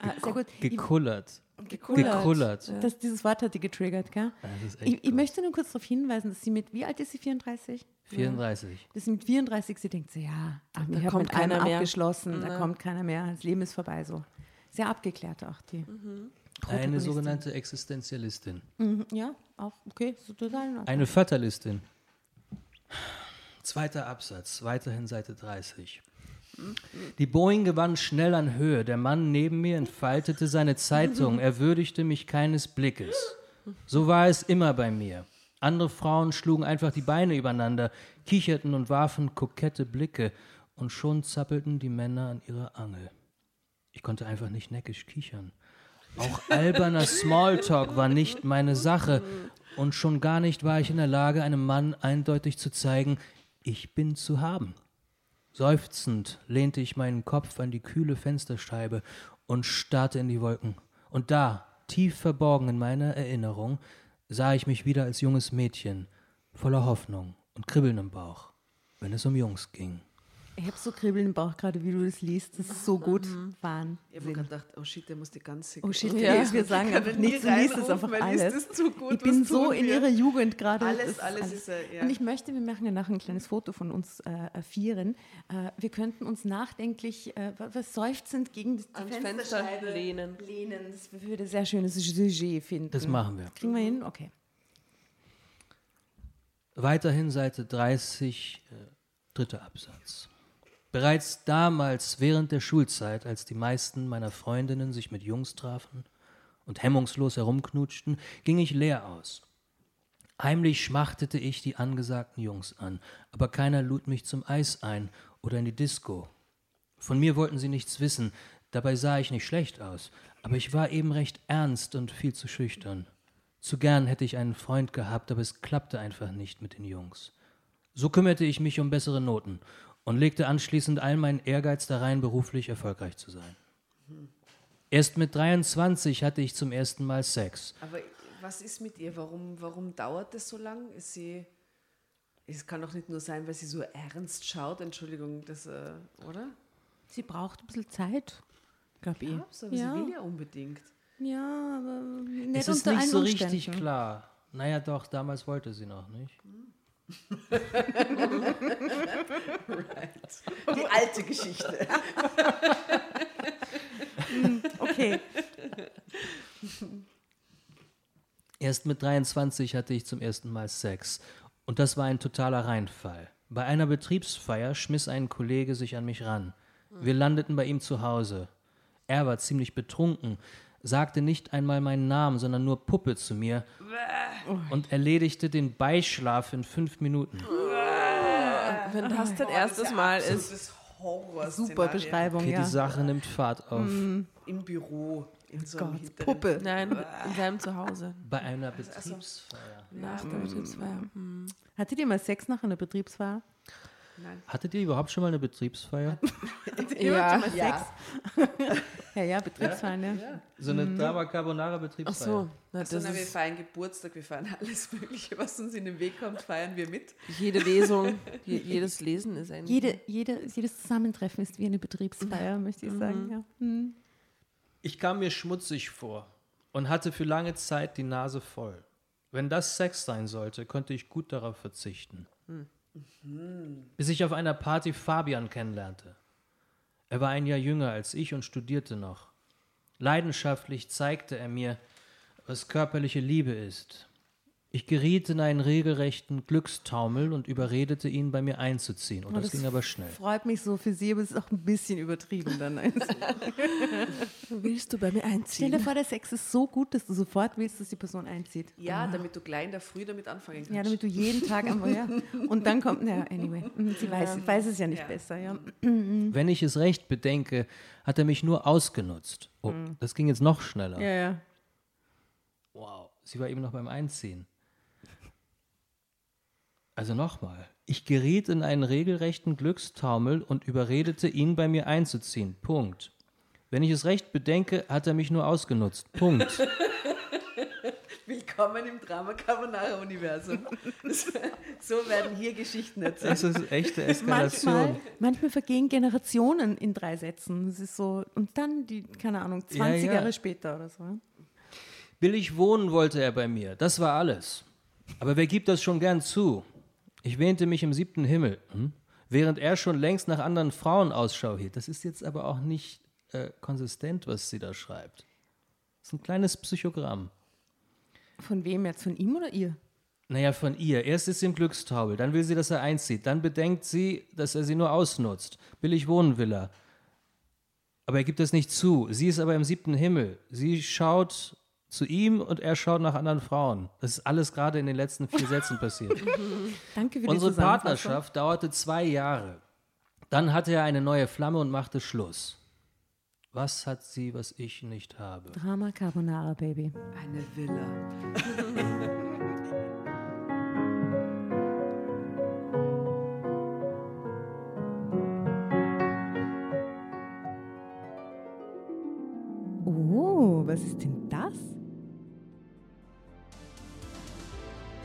Ah, sehr gut. Gekullert. Gekullert. Gekullert. Das, dieses Wort hat die getriggert, gell? Ich, ich möchte nur kurz darauf hinweisen, dass sie mit, wie alt ist sie, 34? 34. Dass sie mit 34, sie denkt so, ja, ach, ich habe kommt mit einem keiner mehr. abgeschlossen, da Ja. kommt keiner mehr, das Leben ist vorbei so. Sehr abgeklärt auch die. Eine Protagonistin. sogenannte Existenzialistin. Mhm, ja, auch okay, so total. in Ordnung. Eine Fatalistin. Zweiter Absatz, weiterhin Seite 30. Die Boeing gewann schnell an Höhe. Der Mann neben mir entfaltete seine Zeitung. Er würdigte mich keines Blickes. So war es immer bei mir. Andere Frauen schlugen einfach die Beine übereinander, kicherten und warfen kokette Blicke. Und schon zappelten die Männer an ihrer Angel. Ich konnte einfach nicht neckisch kichern. Auch alberner Smalltalk war nicht meine Sache. Und schon gar nicht war ich in der Lage, einem Mann eindeutig zu zeigen, ich bin zu haben. Seufzend lehnte ich meinen Kopf an die kühle Fensterscheibe und starrte in die Wolken. Und da, tief verborgen in meiner Erinnerung, sah ich mich wieder als junges Mädchen, voller Hoffnung und Kribbeln im Bauch, wenn es um Jungs ging. Ich habe so Kribbeln im Bauch gerade, wie du das liest. Das ist so gut. Ich habe Wahnsinn. gerade gedacht, oh shit, der muss die ganze. Oh shit, Ja. wir sagen einfach nichts, du liest es einfach alles. Das zu gut, ich bin so tun in wir? ihrer Jugend gerade. Alles, Das alles ist, ja. Und ich möchte, wir machen ja nachher ein kleines Foto von uns äh, Vieren. Äh, wir könnten uns nachdenklich, äh, wa- was seufzend gegen die Ans Fensterscheibe Fenster lehnen. lehnen. Das würde ein sehr schönes Sujet finden. Das machen wir. Kriegen wir hin? Okay. Weiterhin Seite 30, äh, dritter Absatz. Bereits damals während der Schulzeit, als die meisten meiner Freundinnen sich mit Jungs trafen, und hemmungslos herumknutschten, ging ich leer aus. Heimlich schmachtete ich die angesagten Jungs an, aber keiner lud mich zum Eis ein oder in die Disco. Von mir wollten sie nichts wissen, dabei sah ich nicht schlecht aus, aber ich war eben recht ernst und viel zu schüchtern. Zu gern hätte ich einen Freund gehabt, aber es klappte einfach nicht mit den Jungs. So kümmerte ich mich um bessere Noten und legte anschließend all meinen Ehrgeiz da rein, beruflich erfolgreich zu sein. Erst mit 23 hatte ich zum ersten Mal Sex. Aber was ist mit ihr? Warum, warum dauert das so lang? Ist sie. Es kann doch nicht nur sein, weil sie so ernst schaut. Entschuldigung, das, äh, oder? Sie braucht ein bisschen Zeit, glaube ich. Du, aber Ja. sie will ja unbedingt. Ja, aber nicht es ist unter nicht allen so richtig klar. Naja, doch, damals wollte sie noch nicht. Die alte Geschichte. Okay. Erst mit 23 hatte ich zum ersten Mal Sex. Und das war ein totaler Reinfall. Bei einer Betriebsfeier schmiss ein Kollege sich an mich ran. Wir landeten bei ihm zu Hause. Er war ziemlich betrunken, sagte nicht einmal meinen Namen, sondern nur Puppe zu mir und erledigte den Beischlaf in fünf Minuten. Wenn das dein erstes Mal ist. Super Beschreibung, Okay, ja. die Sache nimmt Fahrt auf. Im Büro. In so hinteren- Puppe. Nein, in seinem Zuhause. Bei einer Betriebsfeier. Nach der Betriebsfeier. Hm. Hattet ihr mal Sex nach einer Betriebsfeier? Hattet ihr überhaupt schon mal eine Betriebsfeier? Ja. Ja. Ja, ja, Betriebsfeiern, ja. So eine Drama Carbonara Ach Betriebsfeier. so, na, Also, na, wir feiern Geburtstag, wir feiern alles Mögliche, was uns in den Weg kommt, feiern wir mit. jede Lesung, je, jedes Lesen ist ein. Jede, jede, jedes Zusammentreffen ist wie eine Betriebsfeier, möchte ich sagen. Ja. Hm. Ich kam mir schmutzig vor und hatte für lange Zeit die Nase voll. Wenn das Sex sein sollte, konnte ich gut darauf verzichten. Bis ich auf einer Party Fabian kennenlernte. Er war ein Jahr jünger als ich und studierte noch. Leidenschaftlich zeigte er mir, was körperliche Liebe ist. Ich geriet in einen regelrechten Glückstaumel und überredete ihn, bei mir einzuziehen. Und Oh, das, ging aber schnell. Freut mich so für Sie, aber es ist auch ein bisschen übertrieben dann. Willst du bei mir stell dir einziehen? vor, der Sex ist so gut, dass du sofort willst, dass die Person einzieht. Ja, damit du gleich in der Früh damit anfangen kannst. Ja, damit du jeden Tag einfach, ja. Und dann kommt, naja, anyway, hm, sie weiß, weiß es ja nicht Ja. besser, ja. Wenn ich es recht bedenke, hat er mich nur ausgenutzt. Oh, das ging jetzt noch schneller. Ja, ja. Wow, sie war eben noch beim Einziehen. Also nochmal. Ich geriet in einen regelrechten Glückstaumel und überredete ihn, bei mir einzuziehen. Punkt. Wenn ich es recht bedenke, hat er mich nur ausgenutzt. Punkt. Willkommen im Drama Carbonara Universum. So werden hier Geschichten erzählt. Das ist echte Eskalation. Manchmal, manchmal vergehen Generationen in drei Sätzen. Das ist so, und dann die, keine Ahnung, 20 Ja, ja. Jahre später oder so. Billig wohnen wollte er bei mir. Das war alles. Aber wer gibt das schon gern zu? Ich wähnte mich im siebten Himmel, hm? während er schon längst nach anderen Frauen Ausschau hielt. Das ist jetzt aber auch nicht äh, konsistent, was sie da schreibt. Das ist ein kleines Psychogramm. Von wem jetzt? Von ihm oder ihr? Naja, von ihr. Erst ist sie im Glückstaubel, dann will sie, dass er einzieht. Dann bedenkt sie, dass er sie nur ausnutzt. Billig wohnen will er. Aber er gibt es nicht zu. Sie ist aber im siebten Himmel. Sie schaut zu ihm und er schaut nach anderen Frauen. Das ist alles gerade in den letzten vier Sätzen passiert. Danke für Unsere. Partnerschaft dauerte zwei Jahre. Dann hatte er eine neue Flamme und machte Schluss. Was hat sie, was ich nicht habe? Drama Carbonara, Baby. Eine Villa. Oh, was ist denn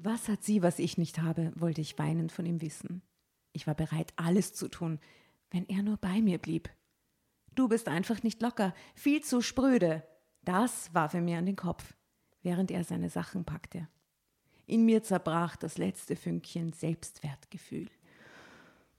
Was hat sie, was ich nicht habe, wollte ich weinend von ihm wissen. Ich war bereit, alles zu tun, wenn er nur bei mir blieb. Du bist einfach nicht locker, viel zu spröde. Das warf er mir an den Kopf, während er seine Sachen packte. In mir zerbrach das letzte Fünkchen Selbstwertgefühl.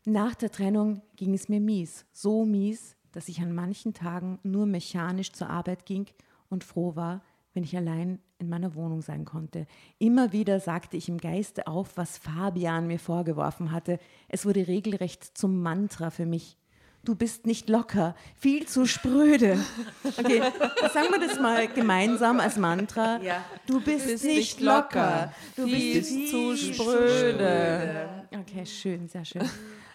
Nach der Trennung ging es mir mies, so mies, dass ich an manchen Tagen nur mechanisch zur Arbeit ging und froh war, wenn ich allein in meiner Wohnung sein konnte. Immer wieder sagte ich im Geiste auf, was Fabian mir vorgeworfen hatte. Es wurde regelrecht zum Mantra für mich. Du bist nicht locker, viel zu spröde. Okay, sagen wir das mal gemeinsam als Mantra. Ja. Du bist, bist nicht locker, du viel bist zu spröde. Okay, schön, sehr schön.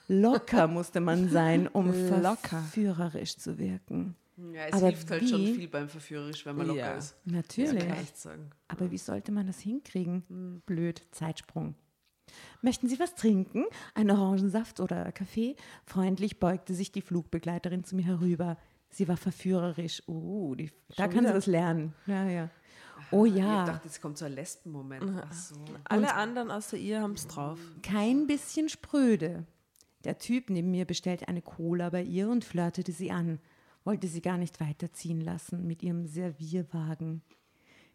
Locker musste man sein, um Locker. verführerisch zu wirken. Ja, es Aber hilft halt schon wie? viel beim Verführerisch, wenn man locker Ja. ist. Natürlich. Kann ich sagen. Aber wie sollte man das hinkriegen? Blöd, Zeitsprung. Möchten Sie was trinken? Einen Orangensaft oder Kaffee? Freundlich beugte sich die Flugbegleiterin zu mir herüber. Sie war verführerisch. Oh, die, da kann sie wieder? was lernen. Ja, ja. Oh Ich ja, dachte, jetzt kommt so ein Lesbenmoment. So. Alle anderen außer ihr haben es drauf. kein bisschen spröde. Der Typ neben mir bestellte eine Cola bei ihr und flirtete sie an, wollte sie gar nicht weiterziehen lassen mit ihrem Servierwagen.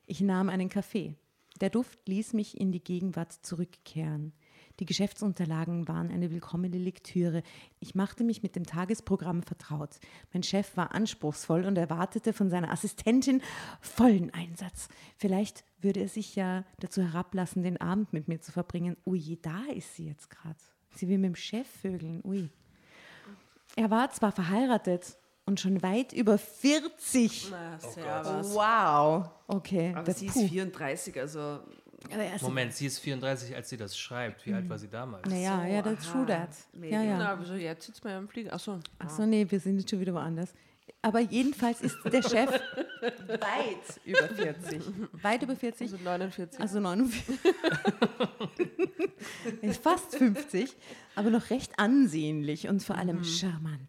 Ich nahm einen Kaffee. Der Duft ließ mich in die Gegenwart zurückkehren. Die Geschäftsunterlagen waren eine willkommene Lektüre. Ich machte mich mit dem Tagesprogramm vertraut. Mein Chef war anspruchsvoll und erwartete von seiner Assistentin vollen Einsatz. Vielleicht würde er sich ja dazu herablassen, den Abend mit mir zu verbringen. Ui, da ist sie jetzt gerade. Sie will mit dem Chef vögeln. Ui. Er war zwar verheiratet und schon weit über 40. Na, servus. Wow. Okay. Aber sie ist puh. 34, also Aber er ist- Moment, sie ist 34, als sie das schreibt. Wie alt war sie damals? Naja, ja, das ist true that. Ja, ja. Na, wieso jetzt sitzt man ja im Flieger? Achso. Achso, nee, wir sind jetzt schon wieder woanders. Aber jedenfalls ist der Chef weit über 40. Weit über 40. Also 49. Also 49. Er ist fast 50, aber noch recht ansehnlich und vor allem charmant.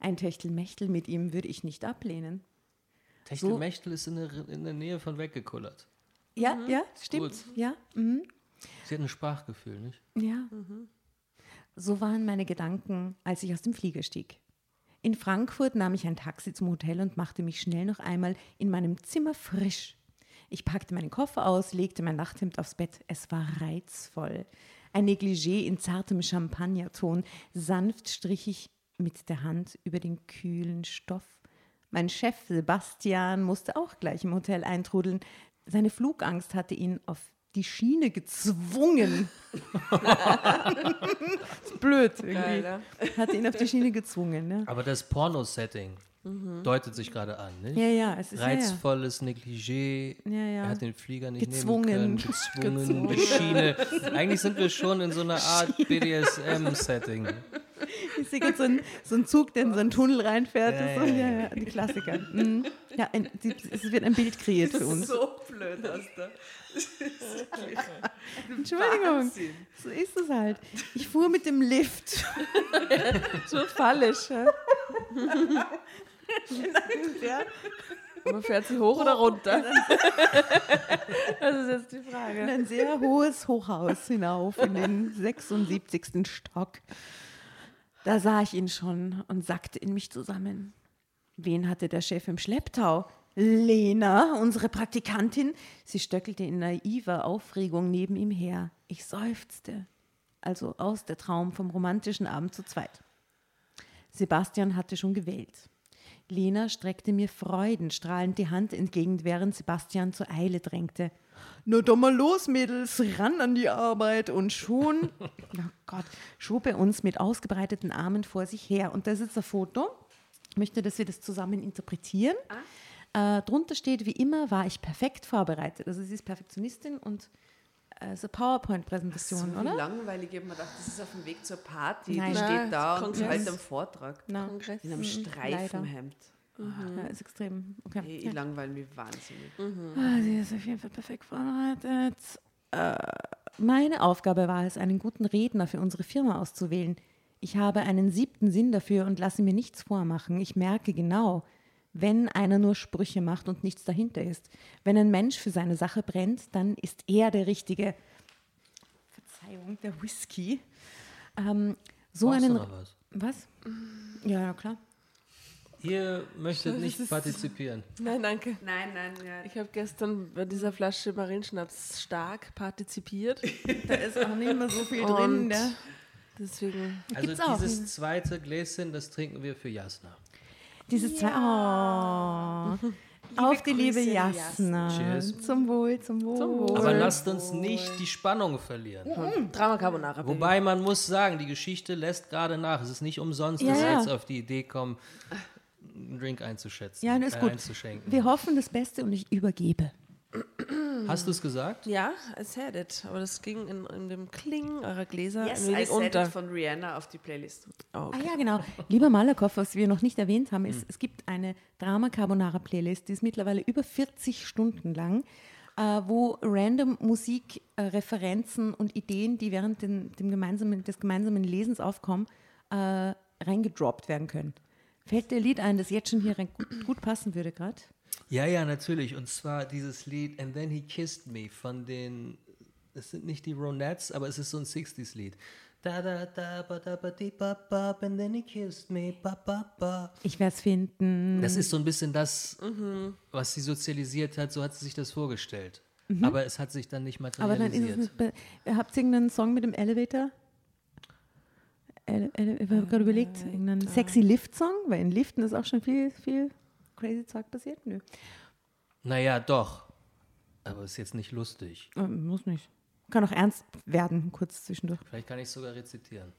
Ein Techtelmechtel mit ihm würde ich nicht ablehnen. Techtelmechtel ist in der, in der Nähe von weggekullert. Ja, ja, stimmt. Gut. Ja, mhm. Sie hat ein Sprachgefühl, nicht? Ja. So waren meine Gedanken, als ich aus dem Flieger stieg. In Frankfurt nahm ich ein Taxi zum Hotel und machte mich schnell noch einmal in meinem Zimmer frisch. Ich packte meinen Koffer aus, legte mein Nachthemd aufs Bett. Es war reizvoll. Ein Negligé in zartem Champagnerton. Sanft strich ich mit der Hand über den kühlen Stoff. Mein Chef Sebastian musste auch gleich im Hotel eintrudeln. Seine Flugangst hatte ihn auf die Schiene gezwungen. ist blöd irgendwie. Geil, ja. Hat ihn auf die Schiene gezwungen, ne? Aber das Porno-Setting deutet sich gerade an, nicht? Ja, ja, es ist ja, ja. Reizvolles Negligé. Ja, ja. Er hat den Flieger nicht Gezwungen. nehmen können. Gezwungen. Die Schiene. Eigentlich sind wir schon in so einer Art BDSM-Setting. Ich sehe gerade so einen so einen Zug, der in so einen Tunnel reinfährt. Ja, das so, ja, ja, ja. ja, die Klassiker. Mhm. Ja, ein, die, es wird ein Bild kreiert für uns. so blöd der. Entschuldigung, Wahnsinn. so ist es halt. Ich fuhr mit dem Lift. So fallisch. Ja. Man fährt sie hoch oder runter? Das ist jetzt die in Frage. ein sehr hohes Hochhaus hinauf in den 76. Stock. Da sah ich ihn schon und sackte in mich zusammen. Wen hatte der Chef im Schlepptau? Lena, unsere Praktikantin. Sie stöckelte in naiver Aufregung neben ihm her. Ich seufzte. Also aus der Traum vom romantischen Abend zu zweit. Sebastian hatte schon gewählt. Lena streckte mir freudenstrahlend die Hand entgegen, während Sebastian zur Eile drängte. Na doch mal los, Mädels, ran an die Arbeit. Und schon, oh Gott, schob er uns mit ausgebreiteten Armen vor sich her. Und das ist ein Foto. Ich möchte, dass wir das zusammen interpretieren. Äh, drunter steht, wie immer war ich perfekt vorbereitet. Also sie ist Perfektionistin und also PowerPoint-Präsentation, so oder? Wie langweilig. Ich habe mir gedacht, das ist auf dem Weg zur Party. Nein. die Nein, steht da und Kongress. hält einen Vortrag. Na, Kongress. In einem Streifenhemd. ja, ist extrem. Okay. Ich, ja. langweile mich wahnsinnig. Ah, sie ist auf jeden Fall perfekt vorbereitet. Äh, meine Aufgabe war es, einen guten Redner für unsere Firma auszuwählen. Ich habe einen siebten Sinn dafür und lasse mir nichts vormachen. Ich merke genau, wenn einer nur Sprüche macht und nichts dahinter ist. Wenn ein Mensch für seine Sache brennt, dann ist er der Richtige. Verzeihung, der Whisky. Ähm, so Brauchst einen. noch was? Was? Ja, ja, klar. Ihr möchtet nicht partizipieren. Nein, danke. Nein, nein, ja. Ich habe gestern bei dieser Flasche Marienschnaps stark partizipiert. Da ist auch nicht mehr so viel drin. Ne? Deswegen. Also Gibt's auch. dieses zweite Gläschen, das trinken wir für Jasna. Dieses zwei. Oh. Auf die liebe Grüße, Jasna. Cheers. Zum Wohl, zum Wohl. Zum Wohl. Aber lasst uns nicht die Spannung verlieren. Drama Carbonara. Wobei man muss sagen, die Geschichte lässt gerade nach. Es ist nicht umsonst, dass Ja, sie ja. jetzt auf die Idee kommen, einen Drink einzuschätzen, Ja, ist äh, gut. einzuschenken. Wir hoffen das Beste und ich übergebe. Hast du es gesagt? Ja, I said it. Aber das ging in, in dem Klingen eurer Gläser Yes, ein I wenig said unter. it von Rihanna auf die Playlist. Oh, Ah okay. ja, genau. Lieber Malakoff, was wir noch nicht erwähnt haben, ist, es gibt eine Drama Carbonara Playlist, die ist mittlerweile über 40 Stunden lang, äh, wo random Musik, äh, Referenzen und Ideen, die während den, dem gemeinsamen, des gemeinsamen Lesens aufkommen, äh, reingedroppt werden können. Fällt dir Lied ein, das jetzt schon hier rein gut, gut passen würde gerade? Ja, ja, natürlich. Und zwar dieses Lied And Then He Kissed Me von den, es sind nicht die Ronettes, aber es ist so ein 60s-Lied. Da da da ba da ba di ba ba and then he kissed me ba ba ba. Ich werde es finden. Das ist so ein bisschen das, was sie sozialisiert hat, so hat sie sich das vorgestellt. Aber es hat sich dann nicht Aber dann ist es materialisiert. Habt ihr irgendeinen Song mit dem Elevator? Ele, Ele, ich habe gerade überlegt, irgendeinen sexy Lift-Song, weil in Liften ist auch schon viel, viel crazy Zeug passiert. Nö. Naja, doch. Aber ist jetzt nicht lustig. Ähm, muss nicht. Kann auch ernst werden, kurz zwischendurch. Vielleicht kann ich es sogar rezitieren.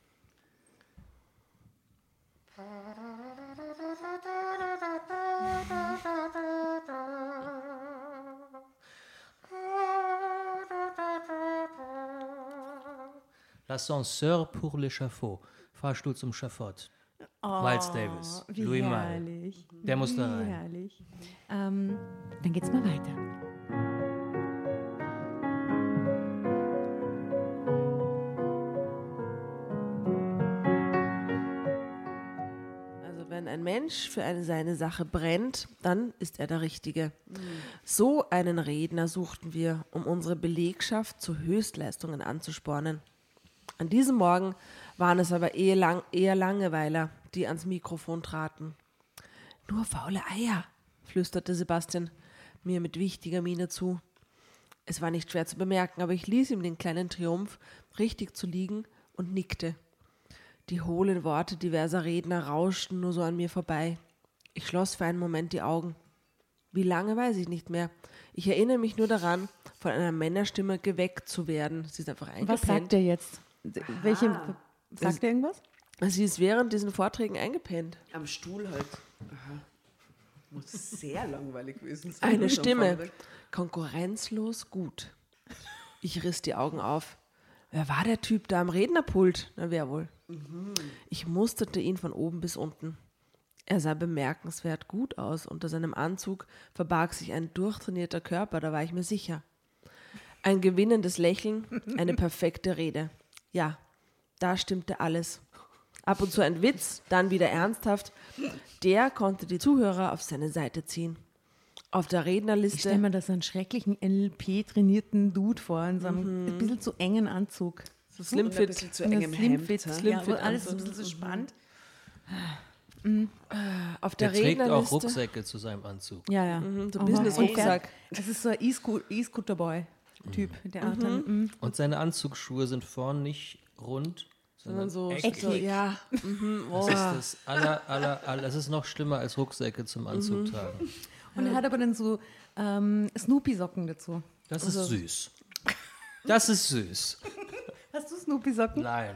L'ascenseur pour l'échafaud. Fahrstuhl zum Schafott. Miles Davis. Wie Louis Malle. Der muss da rein. herrlich. Ähm, dann geht's mal weiter. Also wenn ein Mensch für eine, seine Sache brennt, dann ist er der Richtige. So einen Redner suchten wir, um unsere Belegschaft zu Höchstleistungen anzuspornen. An diesem Morgen waren es aber eher, lang, eher Langeweiler, die ans Mikrofon traten. Nur faule Eier, flüsterte Sebastian mir mit wichtiger Miene zu. Es war nicht schwer zu bemerken, aber ich ließ ihm den kleinen Triumph, richtig zu liegen, und nickte. Die hohlen Worte diverser Redner rauschten nur so an mir vorbei. Ich schloss für einen Moment die Augen. Wie lange weiß ich nicht mehr. Ich erinnere mich nur daran, von einer Männerstimme geweckt zu werden. Sie ist einfach eingepennt. Was sagt er jetzt? Welche, sagt er irgendwas? Sie ist während diesen Vorträgen eingepennt. Am Stuhl halt. Aha. Muss sehr langweilig gewesen sein. Eine Stimme. Konkurrenzlos gut. Ich riss die Augen auf. Wer war der Typ da am Rednerpult? Na, wer wohl? Ich musterte ihn von oben bis unten. Er sah bemerkenswert gut aus. Unter seinem Anzug verbarg sich ein durchtrainierter Körper, da war ich mir sicher. Ein gewinnendes Lächeln, eine perfekte Rede. Ja, da stimmte alles. Ab und zu ein Witz, dann wieder ernsthaft. Der konnte die Zuhörer auf seine Seite ziehen. Auf der Ich stelle Rednerliste mir da so einen schrecklichen LP-trainierten Dude vor, in so einem ein bisschen zu engen Anzug. so Und ein Slimfit. bisschen zu engem Hemd. Slimfit, hä? ja, Slimfit alles ein bisschen so spannend. Auf der, Der trägt auch Rednerliste. Rucksäcke zu seinem Anzug. Ja, ja. Mhm, so Aha. Business-Rucksack. Das ist so ein E-Sco- E-Scooter-Boy-Typ. Der hat dann, mm. Und seine Anzugsschuhe sind vorn nicht rund, Sondern sondern so, eckig. so ja. Mhm, oh. Das ist das aller, aller, aller, das ist noch schlimmer als Rucksäcke zum Anzug Mhm. tragen. Und er hat aber dann so ähm, Snoopy-Socken dazu. Das Also ist süß. Das ist süß. Hast du Snoopy-Socken? Nein.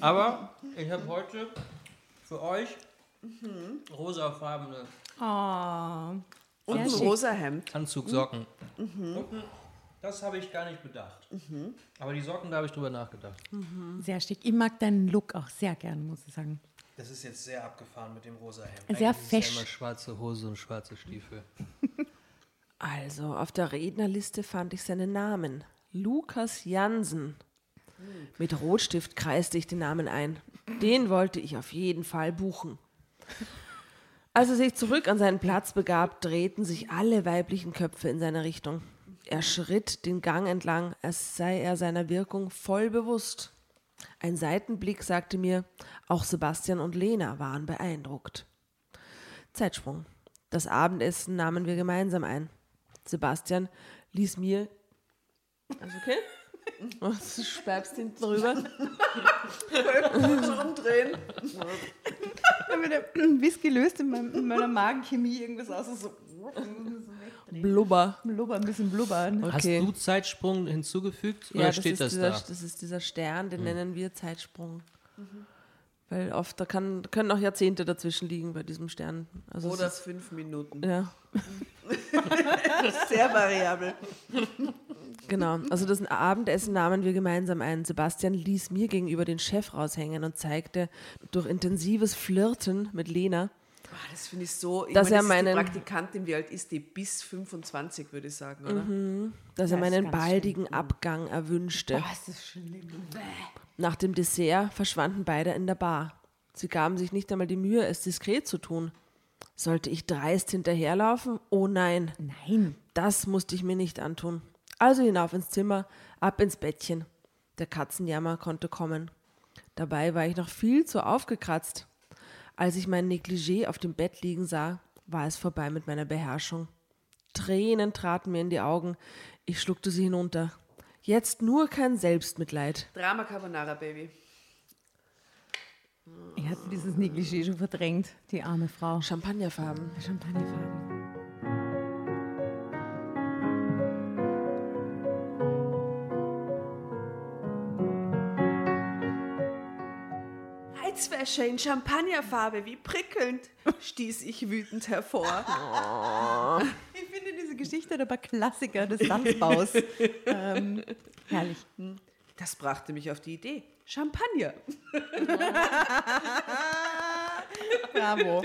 Aber ich habe heute für euch rosafarbene Oh. Und ein rosa Hemd. Anzugsocken. Unten Das habe ich gar nicht bedacht. Aber die Socken, da habe ich drüber nachgedacht. Sehr schick. Ich mag deinen Look auch sehr gern, muss ich sagen. Das ist jetzt sehr abgefahren mit dem rosa Hemd. Sehr ja fesch. immer schwarze Hose und schwarze Stiefel. Also, auf der Rednerliste fand ich seinen Namen. Lukas Jansen. Mit Rotstift kreiste ich den Namen ein. Den wollte ich auf jeden Fall buchen. Als er sich zurück an seinen Platz begab, drehten sich alle weiblichen Köpfe in seine Richtung. Er schritt den Gang entlang, als sei er seiner Wirkung voll bewusst. Ein Seitenblick sagte mir, auch Sebastian und Lena waren beeindruckt. Zeitsprung. Das Abendessen nahmen wir gemeinsam ein. Sebastian ließ mir. Alles okay? Oh, du speibst hinten rüber. schon umdrehen. Ich habe der Whisky löst in, meinem, in meiner Magenchemie irgendwas aus. So Blubber. Blubber, ein bisschen blubbern. Okay. Hast du Zeitsprung hinzugefügt oder Ja, das steht ist, das dieser, da? das ist dieser Stern, den nennen wir Zeitsprung. Weil oft, da kann, können auch Jahrzehnte dazwischen liegen bei diesem Stern. Also es Oder ist, fünf Minuten. ja, Sehr variabel. genau. Also das Abendessen nahmen wir gemeinsam ein. Sebastian ließ mir gegenüber den Chef raushängen und zeigte durch intensives Flirten mit Lena, das finde ich so. Ich Dass meine, er das ist meinen- die Praktikantin, wie alt ist die? Bis 25, würde ich sagen, oder? dass er Das ist meinen baldigen Abgang erwünschte. Boah, ist das schlimm. Nach dem Dessert verschwanden beide in der Bar. Sie gaben sich nicht einmal die Mühe, es diskret zu tun. Sollte ich dreist hinterherlaufen? Oh nein, Nein. das musste ich mir nicht antun. Also hinauf ins Zimmer, ab ins Bettchen. Der Katzenjammer konnte kommen. Dabei war ich noch viel zu aufgekratzt. Als ich mein Negligé auf dem Bett liegen sah, war es vorbei mit meiner Beherrschung. Tränen traten mir in die Augen. Ich schluckte sie hinunter. Jetzt nur kein Selbstmitleid. Drama Carbonara, Baby. Ich hatte dieses Negligé schon verdrängt, die arme Frau. Champagnerfarben. Champagnerfarben. Heizwäsche in Champagnerfarbe, wie prickelnd, stieß ich wütend hervor. Ich finde diese Geschichte aber Klassiker des Satzbaus. ähm, herrlich. Das brachte mich auf die Idee. Champagner. Bravo.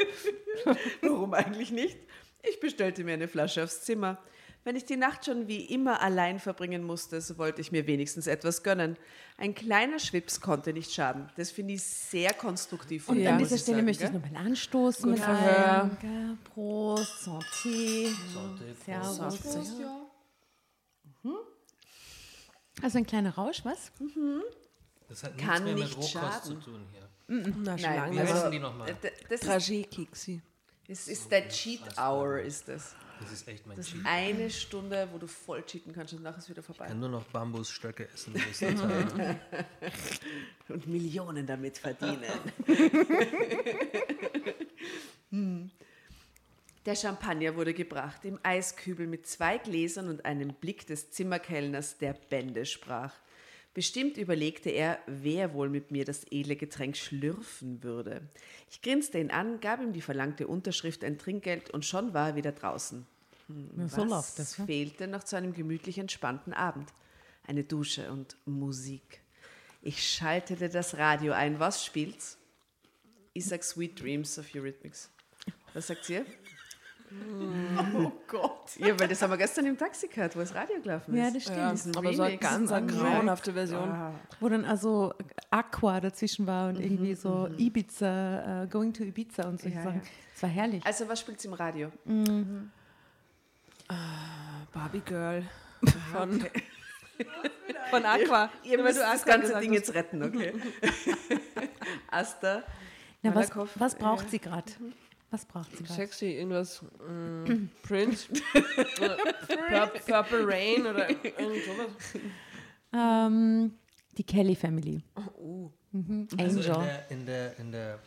Warum eigentlich nicht? Ich bestellte mir eine Flasche aufs Zimmer. Wenn ich die Nacht schon wie immer allein verbringen musste, so wollte ich mir wenigstens etwas gönnen. Ein kleiner Schwips konnte nicht schaden. Das finde ich sehr konstruktiv. von Und ihr, an dieser Stelle sagen, möchte ich gell? nochmal anstoßen. Gut mit Verhör. gell? Prost, Santé. Servus. Also ein kleiner Rausch, was? Das hat Kann nichts mehr mit nicht Rohkost schaden. zu tun hier. Na, schon Nein, lange. Wie heißen die nochmal? äh, Das ist, das ist der Cheat Hour, ist das. Das ist echt mein Das ist Cheat. eine Stunde, wo du voll cheaten kannst und nachher ist wieder Ich vorbei. kann nur noch Bambusstöcke essen. den nächsten Tag. Und Millionen damit verdienen. Hm. Der Champagner wurde gebracht im Eiskübel mit zwei Gläsern und einem Blick des Zimmerkellners, der Bände sprach. Bestimmt überlegte er, wer wohl mit mir das edle Getränk schlürfen würde. Ich grinste ihn an, gab ihm die verlangte Unterschrift, ein Trinkgeld und schon war er wieder draußen. Ja, so läuft das. Ja? fehlte noch zu einem gemütlich entspannten Abend? Eine Dusche und Musik. Ich schaltete das Radio ein. Was spielt's? Ich sag Sweet Dreams of Eurythmics. Was sagt ihr? Oh Gott. Ja, weil das haben wir gestern im Taxi gehört, wo das Radio gelaufen ist. Ja, das stimmt. Ja, Diesen aber so eine Remix. ganz eine Ah. grauenhafte Version. Wo dann also Aqua dazwischen war und irgendwie so Mhm. Ibiza, äh, Going to Ibiza und solche Ja, Sachen. ja. Das war herrlich. Also, was spielt's im Radio? Barbie Girl von, von Aqua. Ihr Weil müsst du das ganze Ding jetzt retten, okay? Asta. Na, was, Malakoff, was braucht äh, sie gerade? Was braucht sie gerade? Sexy, irgendwas. Mm, Prince. Purple Rain oder irgend sowas. Ähm, die Kelly Family. Oh. Mhm. Also in Angel. der, in, der, in, der,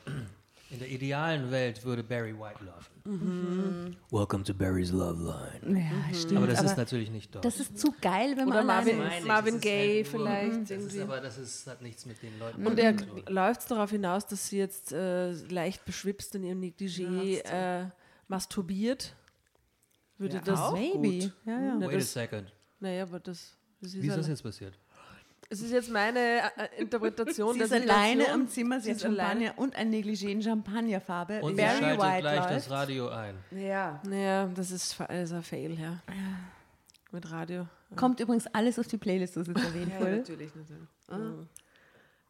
in der idealen Welt würde Barry White laufen. Welcome to Barry's Love Line. ja, stimmt. Aber das aber ist natürlich nicht dort. das ist zu geil, wenn Oder man Marvin, ist. Marvin das ist Gaye halt vielleicht. Das ist irgendwie. aber das ist, hat nichts mit den Leuten Und zu er läuft es darauf hinaus, dass sie jetzt äh, leicht beschwipst in ihrem Negligé äh, masturbiert. Würde das auch Maybe. gut. Ja, ja. Wait a das- second. Naja, aber das, das ist, Wie ist halt- das jetzt passiert? Es ist jetzt meine äh, Interpretation Sie der ist alleine am Zimmer, sie hat ist alleine. Champagner und ein Negligé in Champagnerfarbe. Und sie Barry schaltet White gleich läuft. das Radio ein. Ja. Naja, das ist, das ist ein Fail, ja. Mit Radio. Kommt übrigens alles auf die Playlist, was jetzt erwähnt Ja, wurde. natürlich, natürlich. Ah.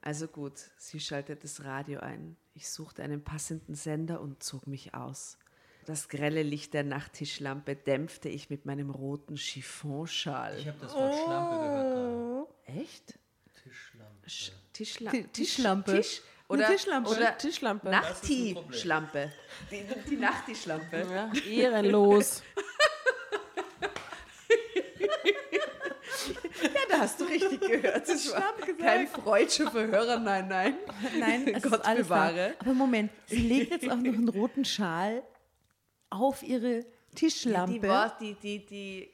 Also gut, sie schaltet das Radio ein. Ich suchte einen passenden Sender und zog mich aus. Das grelle Licht der Nachttischlampe dämpfte ich mit meinem roten Chiffonschal. Ich habe das Wort Schlampe gehört gerade. Echt? Tischlampe. Sch- Tischla Ti- Tischlampe. Tisch oder, Tischlampe. oder Tischlampe. Nachtischlampe. Die, die Nachtischlampe. Ja, ehrenlos. Ja, da hast du richtig gehört. Das war kein freudscher Verhörer, nein, nein. Nein, es Gott ist alles bewahre. Da. Aber Moment, sie legt jetzt auch noch einen roten Schal auf ihre Tischlampe. Die, war, die, die, die,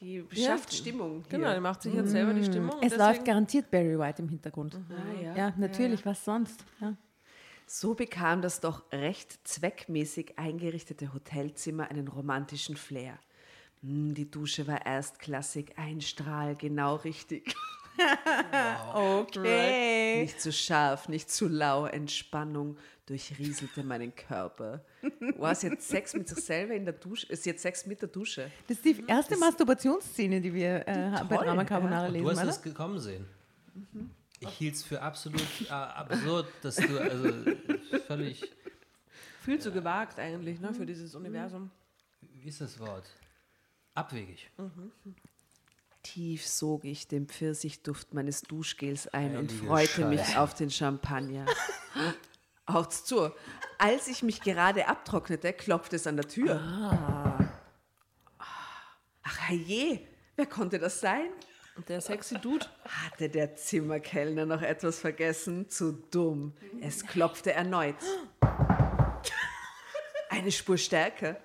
die schafft Stimmung. Hier. Genau, die macht sich jetzt selber die Stimmung. und es läuft garantiert Barry White im Hintergrund. Ah, ja. Ja, natürlich, was sonst? Ja. So bekam das doch recht zweckmäßig eingerichtete Hotelzimmer einen romantischen Flair. Hm, Die Dusche war erstklassig, ein Strahl, genau richtig. Okay. Nicht zu scharf, nicht zu lau, Entspannung durchrieselte meinen Körper. Wow, sie hat Sex mit sich selber in der Dusche. Sie hat Sex mit der Dusche. Das ist die erste Masturbationsszene, die wir äh, bei toll, Drama Carbonara Du lesen, hast oder? es gekommen sehen. Ich hielt es für absolut äh, absurd, dass du also völlig. Viel zu gewagt eigentlich, ne, für dieses Universum. Wie ist das Wort? Abwegig. Tief sog ich den Pfirsichduft meines Duschgels ein und Heilige freute mich Scheiße. auf den Champagner. Auch zu. Als ich mich gerade abtrocknete, klopfte es an der Tür. Ach je, wer konnte das sein? Und der sexy Dude, Hatte der Zimmerkellner noch etwas vergessen? Zu dumm. Es klopfte erneut. Eine Spur stärker.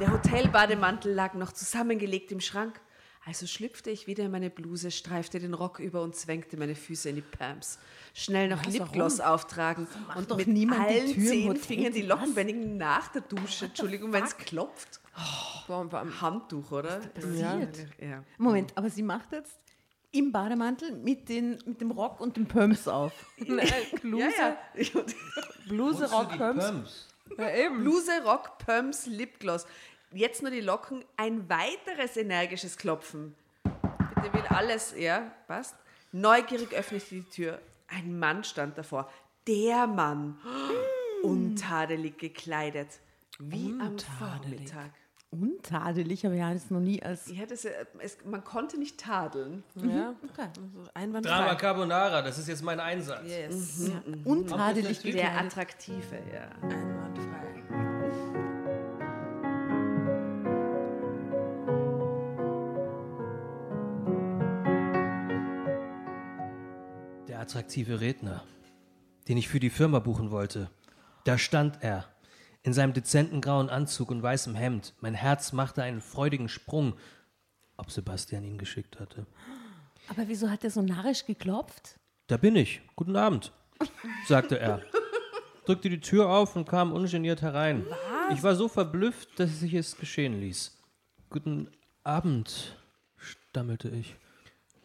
Der Hotelbademantel lag noch zusammengelegt im Schrank. Also schlüpfte ich wieder in meine Bluse, streifte den Rock über und zwängte meine Füße in die Pams. Schnell noch Lipgloss auftragen und doch mit allen zehn Fingern die Lockenbändigen nach der Dusche. Entschuldigung, wenn es klopft. warum, warum, Handtuch, oder? Ja. ja. Moment, aber sie macht jetzt im Bademantel mit, den, mit dem Rock und dem Pumps auf. Bluse, Ja, ja. Bluse, Rock, Pumps. Ja. Bluse, Rock, Pumps, Lipgloss. Jetzt nur die Locken, ein weiteres energisches Klopfen. Bitte will alles, ja, passt. Neugierig öffnete die Tür. Ein Mann stand davor. Der Mann. Untadelig gekleidet. Wie am Vormittag. Untadelig, aber ja, das noch nie als. Ja, das, äh, es, man konnte nicht tadeln. Ja, Okay. also einwandfrei. Drama Carbonara, das ist jetzt mein Einsatz. Yes. Untadelig Der. Attraktive, ja. Einwandfrei. Attraktive Redner, den ich für die Firma buchen wollte. Da stand er, in seinem dezenten grauen Anzug und weißem Hemd. Mein Herz machte einen freudigen Sprung, ob Sebastian ihn geschickt hatte. Aber wieso hat er so narrisch geklopft? Da bin ich. Guten Abend, sagte er. Drückte die Tür auf und kam ungeniert herein. Ich war so verblüfft, dass ich es geschehen ließ. Guten Abend, stammelte ich.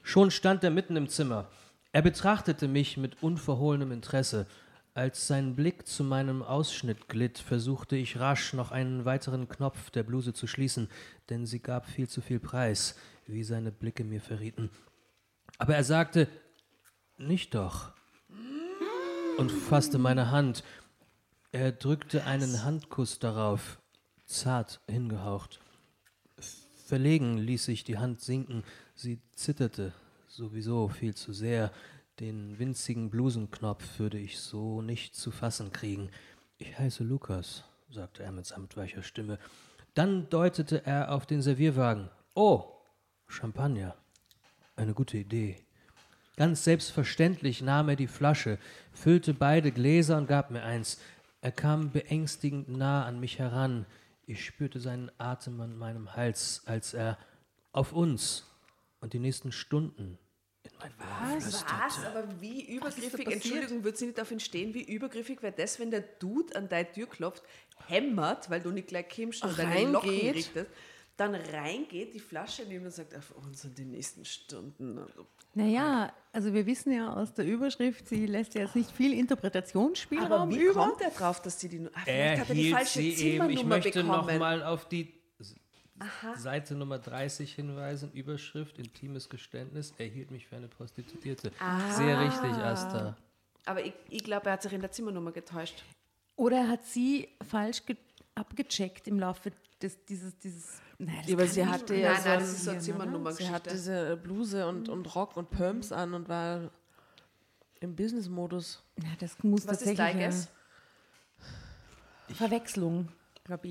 Schon stand er mitten im Zimmer. Er betrachtete mich mit unverhohlenem Interesse. Als sein Blick zu meinem Ausschnitt glitt, versuchte ich rasch noch einen weiteren Knopf der Bluse zu schließen, denn sie gab viel zu viel Preis, wie seine Blicke mir verrieten. Aber er sagte, nicht doch. Und fasste meine Hand. Er drückte einen Handkuss darauf, zart hingehaucht. Verlegen ließ ich die Hand sinken. Sie zitterte sowieso viel zu sehr. Den winzigen Blusenknopf würde ich so nicht zu fassen kriegen. Ich heiße Lukas, sagte er mit samtweicher Stimme. Dann deutete er auf den Servierwagen. Oh, Champagner. Eine gute Idee. Ganz selbstverständlich nahm er die Flasche, füllte beide Gläser und gab mir eins. Er kam beängstigend nah an mich heran. Ich spürte seinen Atem an meinem Hals, als er auf uns und die nächsten Stunden flüsterte. Was? Aber wie übergriffig, Entschuldigung, wird sie nicht auf ihn stehen, wie übergriffig wäre das, wenn der Dude an deine Tür klopft, hämmert, weil du nicht gleich kommst und Ach, deine reingeht. Locken richtest, dann reingeht, die Flasche nimmt und sagt, auf uns und die nächsten Stunden. Naja, also wir wissen ja aus der Überschrift, sie lässt ja jetzt nicht viel Interpretationsspielraum Aber wie über. kommt er drauf, dass die die... Ah, vielleicht Er hat er die hielt falsche sie eben. Zimmernummer Ich möchte bekommen. nochmal auf die S- Seite Nummer 30 hinweisen. Überschrift, intimes Geständnis. Er hielt mich für eine Prostituierte. Ah. Sehr richtig, Asta. Aber ich, ich glaube, er hat sich in der Zimmernummer getäuscht. Oder er hat sie falsch ge- abgecheckt im Laufe des, dieses, dieses. Naja, das Ja, aber sie hatte ja Nein, so nein, ein- das ist so eine? Zimmernummer. Sie hat diese Bluse und, und Rock und Perms an und war im Business-Modus. Ja, das muss Was ist tatsächlich Guess? Verwechslung, glaube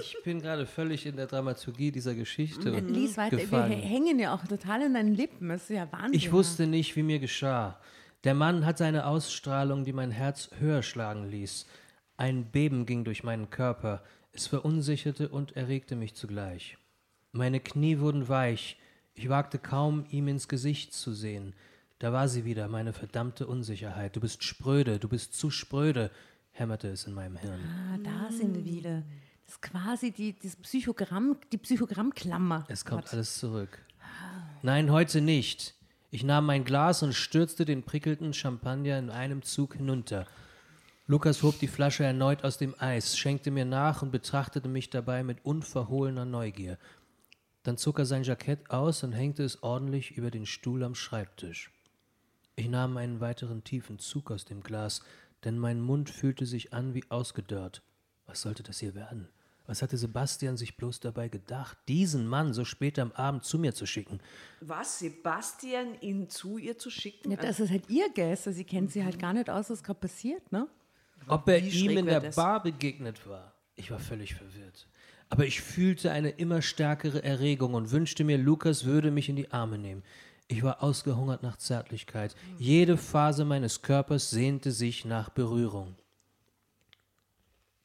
ich. Bin gerade völlig in der Dramaturgie dieser Geschichte Äh, Lies weiter. Wir gefangen. hä- hängen ja auch total in deinen Lippen. Das ist ja Wahnsinn. Ich wusste nicht, wie mir geschah. Der Mann hatte eine Ausstrahlung, die mein Herz höher schlagen ließ. Ein Beben ging durch meinen Körper. Es verunsicherte und erregte mich zugleich. Meine Knie wurden weich. Ich wagte kaum, ihm ins Gesicht zu sehen. Da war sie wieder, meine verdammte Unsicherheit. Du bist spröde, du bist zu spröde, hämmerte es in meinem Hirn. Ah, da sind wir wieder. Das ist quasi die, das Psychogramm, die Psychogrammklammer. Es kommt Gott. alles zurück. Nein, heute nicht. Ich nahm mein Glas und stürzte den prickelnden Champagner in einem Zug hinunter. Lukas hob die Flasche erneut aus dem Eis, schenkte mir nach und betrachtete mich dabei mit unverhohlener Neugier. Dann zog er sein Jackett aus und hängte es ordentlich über den Stuhl am Schreibtisch. Ich nahm einen weiteren tiefen Zug aus dem Glas, denn mein Mund fühlte sich an wie ausgedörrt. Was sollte das hier werden? Was hatte Sebastian sich bloß dabei gedacht, diesen Mann so spät am Abend zu mir zu schicken? Was, Sebastian ihn zu ihr zu schicken? Ja, das ist halt ihr Guess. Also sie kennt sie halt gar nicht aus, was gerade passiert, ne? Ob er Wie ihm schräg in der das? Bar begegnet war. Ich war völlig verwirrt. Aber ich fühlte eine immer stärkere Erregung und wünschte mir, Lukas würde mich in die Arme nehmen. Ich war ausgehungert nach Zärtlichkeit. Jede Phase meines Körpers sehnte sich nach Berührung.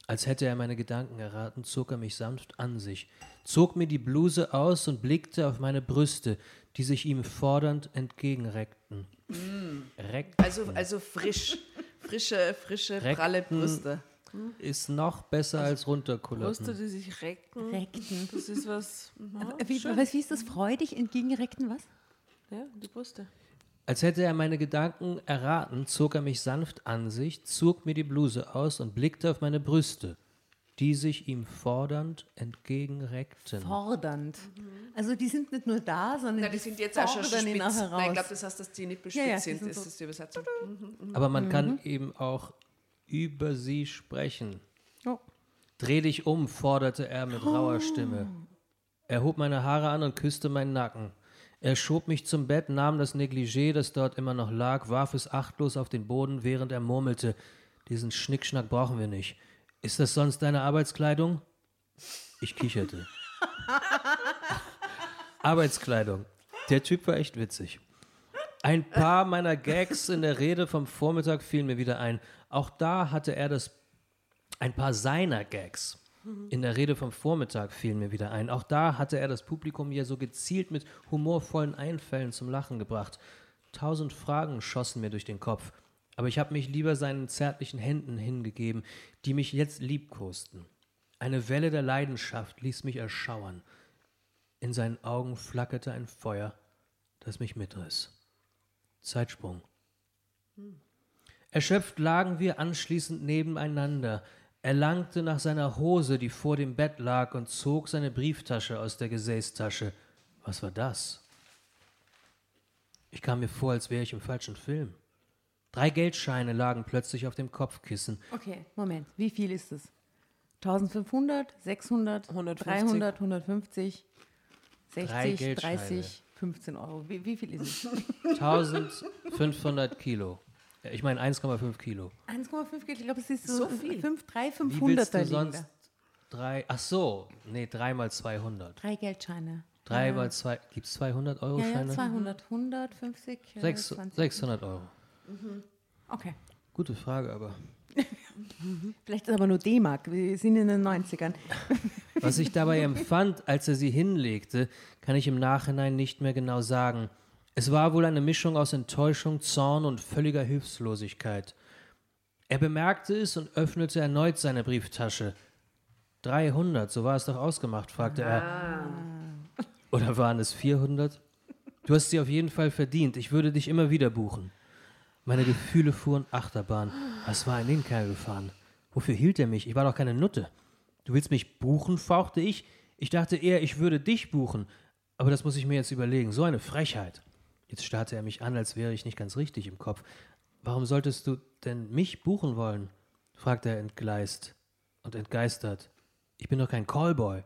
Als hätte er meine Gedanken erraten, zog er mich sanft an sich, zog mir die Bluse aus und blickte auf meine Brüste, die sich ihm fordernd entgegenreckten. Reckten also, also frisch. Frische, frische, pralle Reckten. Brüste. ist noch besser als runterkullern. Brüste, die sich recken. Reckten. Das ist was. Ja, Wie, schön. was, wie ist das? Freudig entgegenreckten was? ja die Brüste. Als hätte er meine Gedanken erraten, zog er mich sanft an sich, zog mir die Bluse aus und blickte auf meine Brüste, die sich ihm fordernd entgegenreckten. Fordernd. Also die sind nicht nur da, sondern Ja, die sind jetzt auch schon spitz. Nein, ich glaube, das heißt, dass die nicht Ja, ja, bespitzt die sind. sind Das ist die Übersetzung. Aber man kann eben auch über sie sprechen. Oh. Dreh dich um, forderte er mit rauer Stimme. Er hob meine Haare an und küsste meinen Nacken. Er schob mich zum Bett, nahm das Negligé, das dort immer noch lag, warf es achtlos auf den Boden, während er murmelte: Diesen Schnickschnack brauchen wir nicht. Ist das sonst deine Arbeitskleidung? Ich kicherte. Arbeitskleidung. Der Typ war echt witzig. Ein paar meiner Gags in der Rede vom Vormittag fielen mir wieder ein. Auch da hatte er das. Ein paar seiner Gags in der Rede vom Vormittag fielen mir wieder ein. Auch da hatte er das Publikum ja so gezielt mit humorvollen Einfällen zum Lachen gebracht. Tausend Fragen schossen mir durch den Kopf. Aber ich habe mich lieber seinen zärtlichen Händen hingegeben, die mich jetzt liebkosten. Eine Welle der Leidenschaft ließ mich erschauern. In seinen Augen flackerte ein Feuer, das mich mitriss. Zeitsprung. Erschöpft lagen wir anschließend nebeneinander. Er langte nach seiner Hose, die vor dem Bett lag, und zog seine Brieftasche aus der Gesäßtasche. Was war das? Ich kam mir vor, als wäre ich im falschen Film. Drei Geldscheine lagen plötzlich auf dem Kopfkissen. Okay, Moment. Wie viel ist es? 1500, 600, 150. 300, 150, Drei 60, Geldscheine. 30, 15 Euro. Wie, wie viel ist es? 1500 Kilo. Ja, Ich meine 1,5 Kilo. 1,5 Kilo. Ich glaube, es ist so, So viel. 5, 3, Wie 500 willst da du sonst drei? Ach so, nee, drei mal 200. Drei Geldscheine. Drei mal zwei. Gibt es 200 Euro Ja, ja, Scheine? 200, 150, äh, Sechs, 20. 600 Euro. Okay. Gute Frage, aber. Vielleicht ist aber nur D-Mark. Wir sind in den 90ern. Was ich dabei empfand, als er sie hinlegte, kann ich im Nachhinein nicht mehr genau sagen. Es war wohl eine Mischung aus Enttäuschung, Zorn und völliger Hilflosigkeit. Er bemerkte es und öffnete erneut seine Brieftasche. 300, so war es doch ausgemacht, fragte er. Oder waren es 400? Du hast sie auf jeden Fall verdient. Ich würde dich immer wieder buchen. Meine Gefühle fuhren Achterbahn. Was war in den Kerl gefahren? Wofür hielt er mich? Ich war doch keine Nutte. Du willst mich buchen, fauchte ich. Ich dachte eher, ich würde dich buchen. Aber das muss ich mir jetzt überlegen. So eine Frechheit. Jetzt starrte er mich an, als wäre ich nicht ganz richtig im Kopf. Warum solltest du denn mich buchen wollen? fragte er entgleist und entgeistert. Ich bin doch kein Callboy.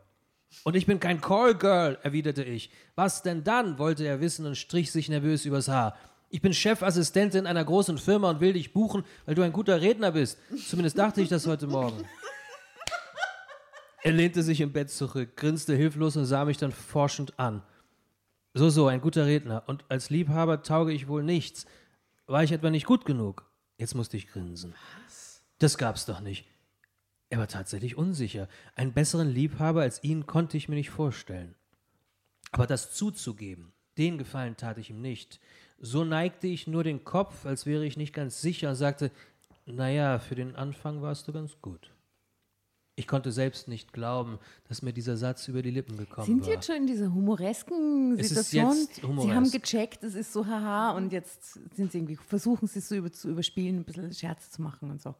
Und ich bin kein Callgirl, erwiderte ich. Was denn dann? wollte er wissen und strich sich nervös übers Haar. Ich bin Chefassistentin einer großen Firma und will dich buchen, weil du ein guter Redner bist. Zumindest dachte ich das heute Morgen. Er lehnte sich im Bett zurück, grinste hilflos und sah mich dann forschend an. So, so, ein guter Redner. Und als Liebhaber tauge ich wohl nichts. War ich etwa nicht gut genug? Jetzt musste ich grinsen. Was? Das gab's doch nicht. Er war tatsächlich unsicher. Einen besseren Liebhaber als ihn konnte ich mir nicht vorstellen. Aber das zuzugeben, den Gefallen tat ich ihm nicht. So neigte ich nur den Kopf, als wäre ich nicht ganz sicher, und sagte, naja, für den Anfang warst du ganz gut. Ich konnte selbst nicht glauben, dass mir dieser Satz über die Lippen gekommen Sind war. Sie jetzt schon in dieser humoresken Situation? humoresk. Sie haben gecheckt, es ist so haha und jetzt sind Sie irgendwie, versuchen Sie es so über, zu überspielen, ein bisschen Scherze zu machen und so.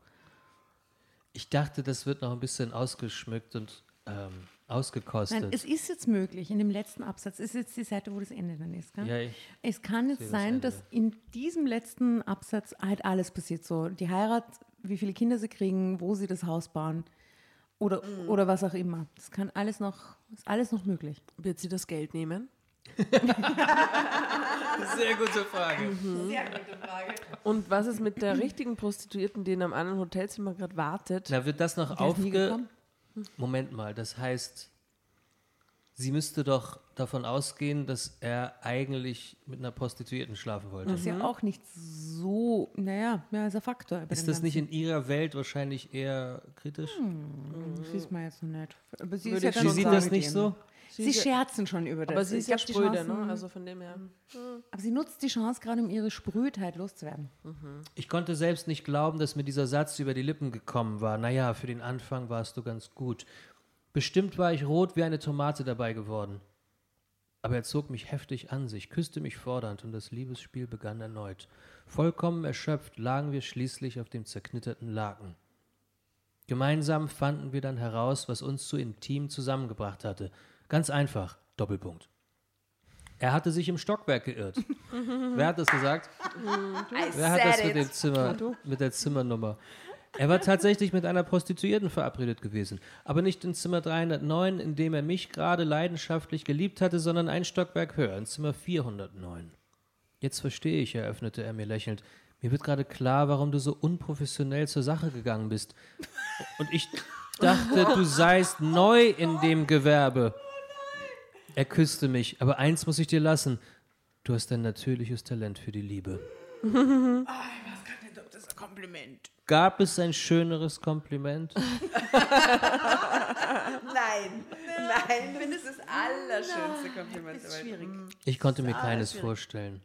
Ich dachte, das wird noch ein bisschen ausgeschmückt und ähm, ausgekostet. Nein, es ist jetzt möglich, in dem letzten Absatz, ist jetzt die Seite, wo das Ende dann ist. Gell? ja, ich, Es kann jetzt das sein, Ende. dass in diesem letzten Absatz halt alles passiert. So die Heirat, wie viele Kinder sie kriegen, wo sie das Haus bauen oder, Mhm. oder was auch immer. Das kann alles noch, ist alles noch möglich. Wird sie das Geld nehmen? sehr gute Frage. Und was ist mit der richtigen Prostituierten, die in einem anderen Hotelzimmer gerade wartet? Na, wird das noch aufge... Moment mal, das heißt, sie müsste doch davon ausgehen, dass er eigentlich mit einer Prostituierten schlafen wollte. Das ist ja auch nicht so, naja, ja, ist ein Faktor. Ist das nicht in ihrer Welt wahrscheinlich eher kritisch? Das sieht man jetzt noch nicht. Aber sie, ist ja Sie sieht das nicht so? Sie scherzen schon über das. aber sie ist ja spröde, ne? Also von dem her. Aber sie nutzt die Chance gerade, um ihre Sprödheit loszuwerden. Ich konnte selbst nicht glauben, dass mir dieser Satz über die Lippen gekommen war. Naja, für den Anfang warst du ganz gut. Bestimmt war ich rot wie eine Tomate dabei geworden. Aber er zog mich heftig an sich, küsste mich fordernd und das Liebesspiel begann erneut. Vollkommen erschöpft lagen wir schließlich auf dem zerknitterten Laken. Gemeinsam fanden wir dann heraus, was uns so intim zusammengebracht hatte. Ganz einfach, Doppelpunkt. Er hatte sich im Stockwerk geirrt. Wer hat das gesagt? I Wer hat das mit, dem. Zimmer, mit der Zimmernummer? Er war tatsächlich mit einer Prostituierten verabredet gewesen. Aber nicht in Zimmer 309, in dem er mich gerade leidenschaftlich geliebt hatte, sondern ein Stockwerk höher, in Zimmer 409. Jetzt verstehe ich, eröffnete er mir lächelnd. Mir wird gerade klar, warum du so unprofessionell zur Sache gegangen bist. Und ich dachte, du seist neu in dem Gewerbe. Er küsste mich, aber eins muss ich dir lassen. Du hast ein natürliches Talent für die Liebe. Das ist ein Kompliment. Gab es ein schöneres Kompliment? Nein, nein, das ist das allerschönste Kompliment. Das ist schwierig. Ich konnte mir keines vorstellen.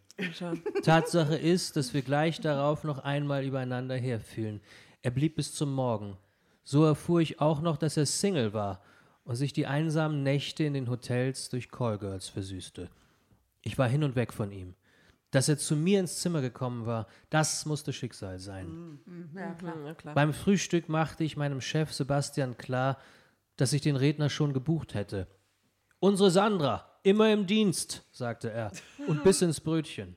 Tatsache ist, dass wir gleich darauf noch einmal übereinander herfielen. Er blieb bis zum Morgen. So erfuhr ich auch noch, dass er Single war und sich die einsamen Nächte in den Hotels durch Callgirls versüßte. Ich war hin und weg von ihm. Dass er zu mir ins Zimmer gekommen war, das musste Schicksal sein. Ja, klar. Ja, klar. Beim Frühstück machte ich meinem Chef Sebastian klar, dass ich den Redner schon gebucht hätte. Unsere Sandra, immer im Dienst, sagte er und biss ins Brötchen.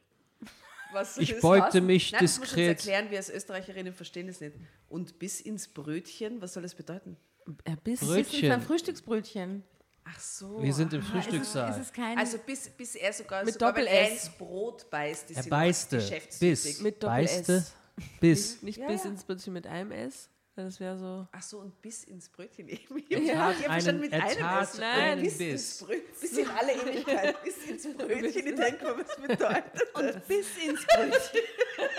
Was Ich ist beugte was? mich Nein, das musst du uns diskret. erklären, wir als Österreicherinnen verstehen das nicht. Und bis ins Brötchen, was soll das bedeuten? Er biss. Brötchen. Das ist ein Frühstücksbrötchen. Ach so. Wir sind im Es ist, Frühstückssaal. es ist kein. also bis, bis er sogar, Mit sogar er ins Brot beißt, Er beißte, biss, Mit Doppel beißte, S. biss. Nicht Ja, bis ja. ins Brötchen mit einem S. Das wäre so. Ach so, und bis ins Brötchen eben. Er Ich tat hab verstanden einen, mit er einem S. einen bis, Biss. ins Brötchen, bis in alle Ewigkeit, bis ins Brötchen. Ich denke mal, was bedeutet das? bis ins Brötchen.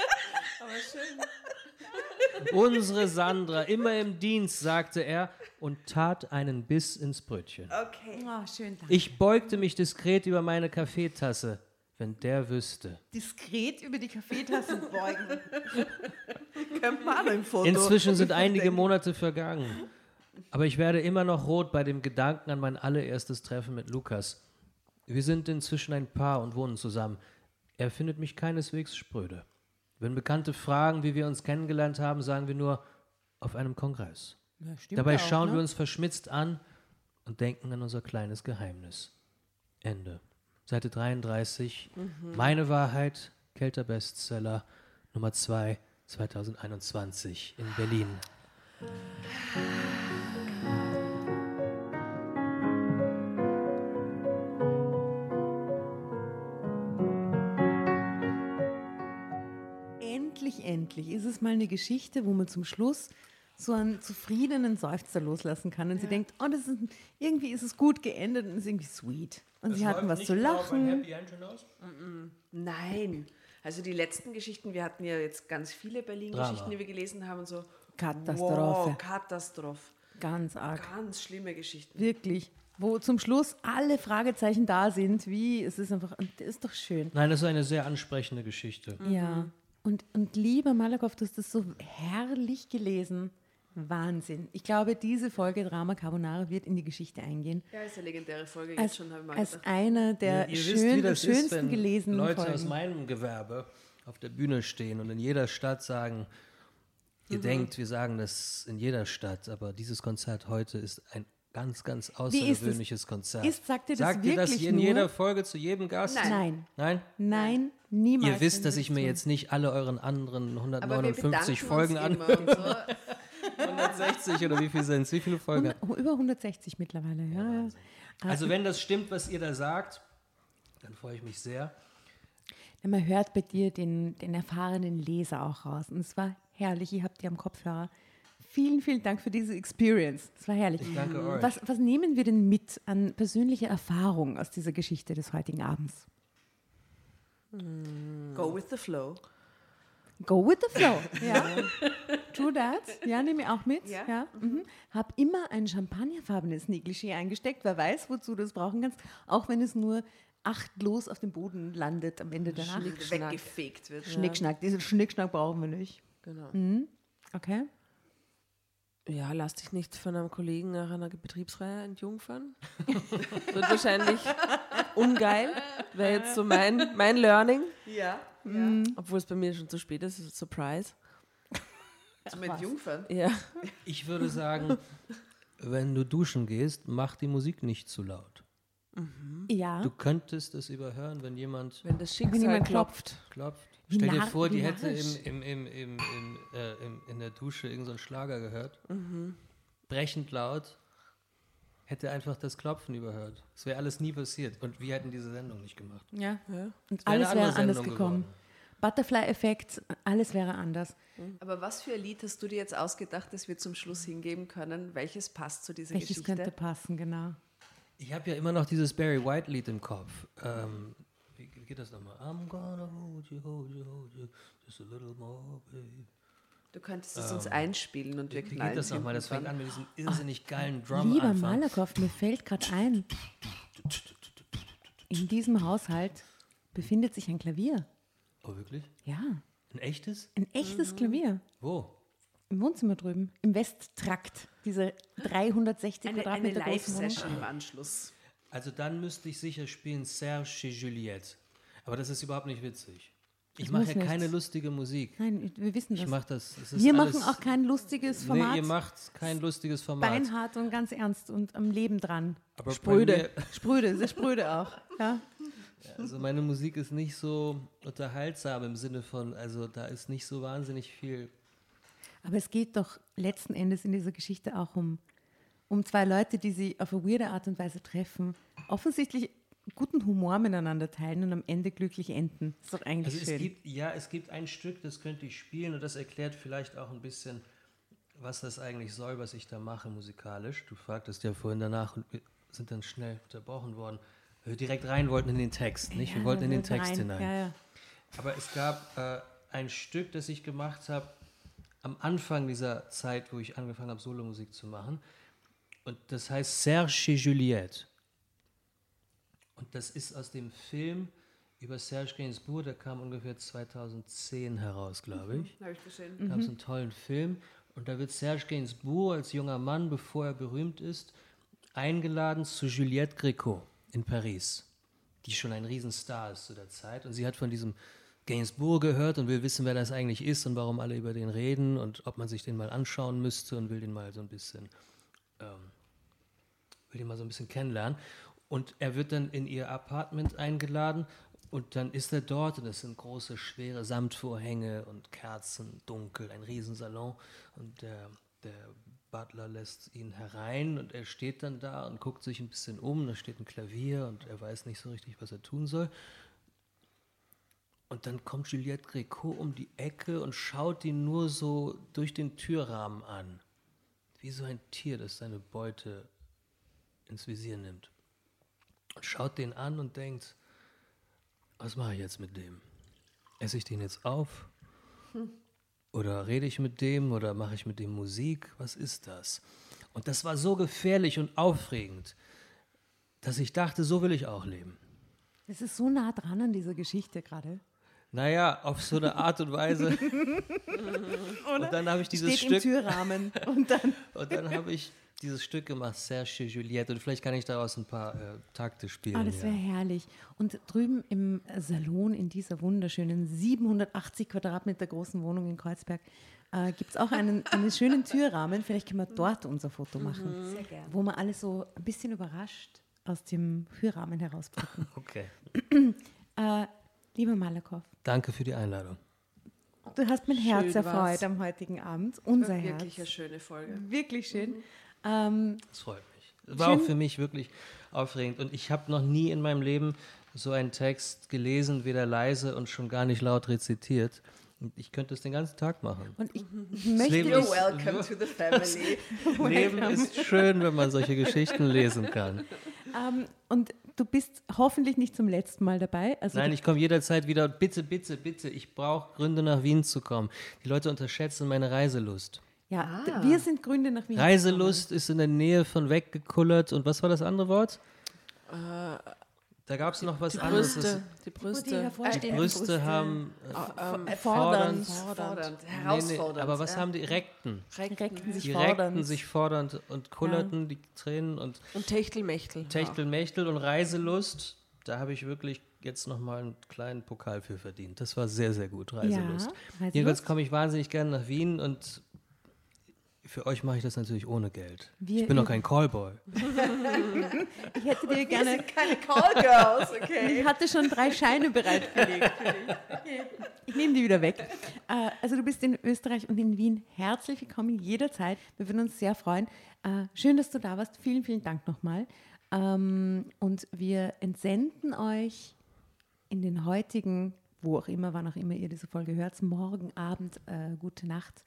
Unsere Sandra, immer im Dienst, sagte er und tat einen Biss ins Brötchen. Okay. Oh, schön. Danke. Ich beugte mich diskret über meine Kaffeetasse, wenn der wüsste. Diskret über die Kaffeetasse beugen. Können wir auch noch ein Foto. Inzwischen sind einige Monate vergangen. Aber ich werde immer noch rot bei dem Gedanken an mein allererstes Treffen mit Lukas. Wir sind inzwischen ein Paar und wohnen zusammen. Er findet mich keineswegs spröde. Wenn Bekannte fragen, wie wir uns kennengelernt haben, sagen wir nur auf einem Kongress. Dabei ja auch, schauen ne? wir uns verschmitzt an und denken an unser kleines Geheimnis. Ende. Seite 33. Meine Wahrheit, Kelter Bestseller, Nummer 2, 2021 in Berlin. Endlich, ist es mal eine Geschichte, wo man zum Schluss so einen zufriedenen Seufzer loslassen kann und sie denkt, oh, das ist, irgendwie ist es gut geendet und ist irgendwie sweet. Und sie hatten was zu lachen. Nein. Also die letzten Geschichten, wir hatten ja jetzt ganz viele Berlin-Geschichten, die wir gelesen haben und so. Katastrophe. Wow, Katastrophe. Ganz arg. Ganz schlimme Geschichten. Wirklich. Wo zum Schluss alle Fragezeichen da sind, wie, es ist einfach, und das ist doch schön. Nein, das ist eine sehr ansprechende Geschichte. Ja. Und, und lieber Malakoff, du hast das so herrlich gelesen. Wahnsinn. Ich glaube, diese Folge Drama Carbonara wird in die Geschichte eingehen. Ja, ist eine legendäre Folge Als, jetzt schon, habe ich mal als gedacht. einer der wisst, schön, ist, schönsten wenn gelesenen Leute Folgen. aus meinem Gewerbe auf der Bühne stehen und in jeder Stadt sagen, ihr denkt, wir sagen das in jeder Stadt, aber dieses Konzert heute ist ein ganz, ganz Wie ist außergewöhnliches Konzert. Ist- sagt ihr das Sagt ihr das wirklich in nur? jeder Folge zu jedem Gast? Nein. Nein? Nein, niemals. Ihr wisst, dass ich mir jetzt nicht alle euren anderen Aber wir 159 bedanken Folgen an. immer und so. 160 oder wie viel sind es? Wie viele Folgen? Über 160 mittlerweile, ja. ja. Also wenn das stimmt, was ihr da sagt, dann freue ich mich sehr. Ja, Man hört bei dir den, den erfahrenen Leser auch raus. Und es war herrlich. Ihr habt die am Kopfhörer. Vielen, vielen Dank für diese Experience. Es war herrlich. Ich danke euch. Was, was nehmen wir denn mit an persönlicher Erfahrung aus dieser Geschichte des heutigen Abends? Go with the flow. Go with the flow. Ja. True that. Ja, nehme ich auch mit. Ja. Ja. Mhm. Hab immer ein champagnerfarbenes Negligé eingesteckt. Wer weiß, wozu du das brauchen kannst. Auch wenn es nur achtlos auf dem Boden landet am Ende der Nacht. Schnickschnack. Weggefegt wird. Schnickschnack. Diesen Schnickschnack brauchen wir nicht. Genau. Okay. Ja, lass dich nicht von einem Kollegen nach einer Betriebsreihe entjungfern. Wird wahrscheinlich ungeil. Wäre jetzt so mein, mein Learning. Ja. Obwohl es bei mir schon zu spät ist. ist Surprise. Zum Entjungfern. Ja. Ich würde sagen, wenn du duschen gehst, mach die Musik nicht zu laut. Ja. Du könntest es überhören, wenn jemand Wenn das Wenn Schicksal jemand klopft. klopft. Wie Stell dir vor, die hätte im, im, im, im, im, äh, im, in der Dusche irgendeinen Schlager gehört. Mhm. Brechend laut. Hätte einfach das Klopfen überhört. Es wäre alles nie passiert. Und wir hätten diese Sendung nicht gemacht. ja. Ja. Und alles wäre anders Sendung gekommen. geworden. Butterfly-Effekt, alles wäre anders. Aber was für ein Lied hast du dir jetzt ausgedacht, das wir zum Schluss hingeben können? Welches passt zu dieser Welches Geschichte? könnte passen, genau. Ich habe ja immer noch dieses Barry White Lied im Kopf. Ähm, geht das nochmal? I'm gonna hold you, hold you, hold you, just a little more, baby. Du könntest es uns einspielen und wir Wie knallen geht das nochmal? Das fängt an mit diesem irrsinnig geilen Drum Lieber. Malakoff, mir fällt gerade ein, in diesem Haushalt befindet sich ein Klavier. Oh, wirklich? Ja, Ein echtes? ein echtes Klavier. Wo? Im Wohnzimmer drüben, im Westtrakt, diese 360 Eine, eine Quadratmeter große Wohnung. Live-Session im Anschluss. Also dann müsste ich sicher spielen Serge et Juliette. Aber das ist überhaupt nicht witzig. Ich mache ja keine nichts. lustige Musik. Nein, wir wissen Ich das. mache das. Wir machen auch kein lustiges Nee, Format. ihr macht kein lustiges Format. Beinhart und ganz ernst und am Leben dran. Aber Spröde. Spröde, sehr spröde auch. Ja. Also meine Musik ist nicht so unterhaltsam im Sinne von, also da ist nicht so wahnsinnig viel. Aber es geht doch letzten Endes in dieser Geschichte auch um, um zwei Leute, die sie auf eine weirde Art und Weise treffen, offensichtlich guten Humor miteinander teilen und am Ende glücklich enden. Ist doch eigentlich Also es schön. gibt, ja, es gibt ein Stück, das könnte ich spielen und das erklärt vielleicht auch ein bisschen, was das eigentlich soll, was ich da mache musikalisch. Du fragtest ja vorhin danach und wir sind dann schnell unterbrochen worden, wir direkt rein wollten in den Text, nicht? wir Ja, wollten in den Text rein. hinein. Ja, ja. Aber es gab äh, ein Stück, das ich gemacht habe am Anfang dieser Zeit, wo ich angefangen habe, Solomusik zu machen. Und das heißt Serge et Juliette. Und das ist aus dem Film über Serge Gainsbourg, der kam ungefähr 2010 heraus, glaube ich. Habe ich gesehen. Da gab es einen tollen Film. Und da wird Serge Gainsbourg als junger Mann, bevor er berühmt ist, eingeladen zu Juliette Gréco in Paris, die schon ein Riesenstar ist zu der Zeit. Und sie hat von diesem Gainsbourg gehört und will wissen, wer das eigentlich ist und warum alle über den reden und ob man sich den mal anschauen müsste und will den mal so ein bisschen, ähm, will den mal so ein bisschen kennenlernen. Und er wird dann in ihr Apartment eingeladen und dann ist er dort und es sind große, schwere Samtvorhänge und Kerzen, dunkel, ein Riesensalon und der, der Butler lässt ihn herein und er steht dann da und guckt sich ein bisschen um, da steht ein Klavier und er weiß nicht so richtig, was er tun soll. Und dann kommt Juliette Gréco um die Ecke und schaut ihn nur so durch den Türrahmen an. Wie so ein Tier, das seine Beute ins Visier nimmt. Und schaut den an und denkt, was mache ich jetzt mit dem? Esse ich den jetzt auf? Oder rede ich mit dem oder mache ich mit dem Musik? Was ist das? Und das war so gefährlich und aufregend, dass ich dachte, so will ich auch leben. Es ist so nah dran an dieser Geschichte gerade. Naja, auf so eine Art und Weise. und dann habe ich dieses Steht im Stück. Türrahmen und dann Und dann habe ich dieses Stück gemacht, Serge Juliette. Und vielleicht kann ich daraus ein paar äh, Takte spielen. Ah, das wäre ja. herrlich. Und drüben im Salon in dieser wunderschönen 780 Quadratmeter großen Wohnung in Kreuzberg äh, gibt es auch einen, einen schönen Türrahmen. Vielleicht können wir dort unser Foto machen, Sehr gerne. wo wir alle so ein bisschen überrascht aus dem Türrahmen herausblicken. Okay. äh, lieber Malakow, Danke für die Einladung. du hast mein Schön Herz war's. erfreut am heutigen Abend. Unser War Herz. Wirklich eine schöne Folge. Wirklich schön. Ähm, Das freut mich. Das war Schön. auch für mich wirklich aufregend. Und ich habe noch nie in meinem Leben so einen Text gelesen, weder leise und schon gar nicht laut rezitiert. Und ich könnte es den ganzen Tag machen. und ich Das möchte Leben You're ist, welcome to the family. Leben ist schön, wenn man solche Geschichten lesen kann. Ähm, und du bist hoffentlich nicht zum letzten Mal dabei. Also Nein, ich komme jederzeit wieder. Bitte, bitte, bitte, ich brauche Gründe, nach Wien zu kommen. Die Leute unterschätzen meine Reiselust. Ja, Ah. wir sind Gründe nach Wien. Reiselust ist in der Nähe von weggekullert. Und was war das andere Wort? Da gab es noch was Die anderes. Brüste, die Die Brüste. hervorstehenden Brüste haben äh, Ähm, fordernd. Fordernd, Nee, herausfordernd. nee, aber was ja. haben die Rekten? reckten sich Die fordernd. reckten sich fordernd und kullerten die Tränen und Und Techtelmechtel. Techtelmechtel und Reiselust. Da habe ich wirklich jetzt nochmal einen kleinen Pokal für verdient. Das war sehr, sehr gut, Reiselust. Reiselust. Jedenfalls komme ich wahnsinnig gerne nach Wien und für euch mache ich das natürlich ohne Geld. Wir ich bin doch kein Callboy. Ich hätte dir Wir gerne. sind keine Callgirls, okay? Ich hatte schon drei Scheine bereitgelegt. Ich nehme die wieder weg. Äh, Also du bist in Österreich und in Wien herzlich willkommen jederzeit. Wir würden uns sehr freuen. Äh, Schön, dass du da warst. Vielen, vielen Dank nochmal. Ähm, Und wir entsenden euch in den heutigen, wo auch immer, wann auch immer ihr diese Folge hört, morgen Abend, äh, gute Nacht,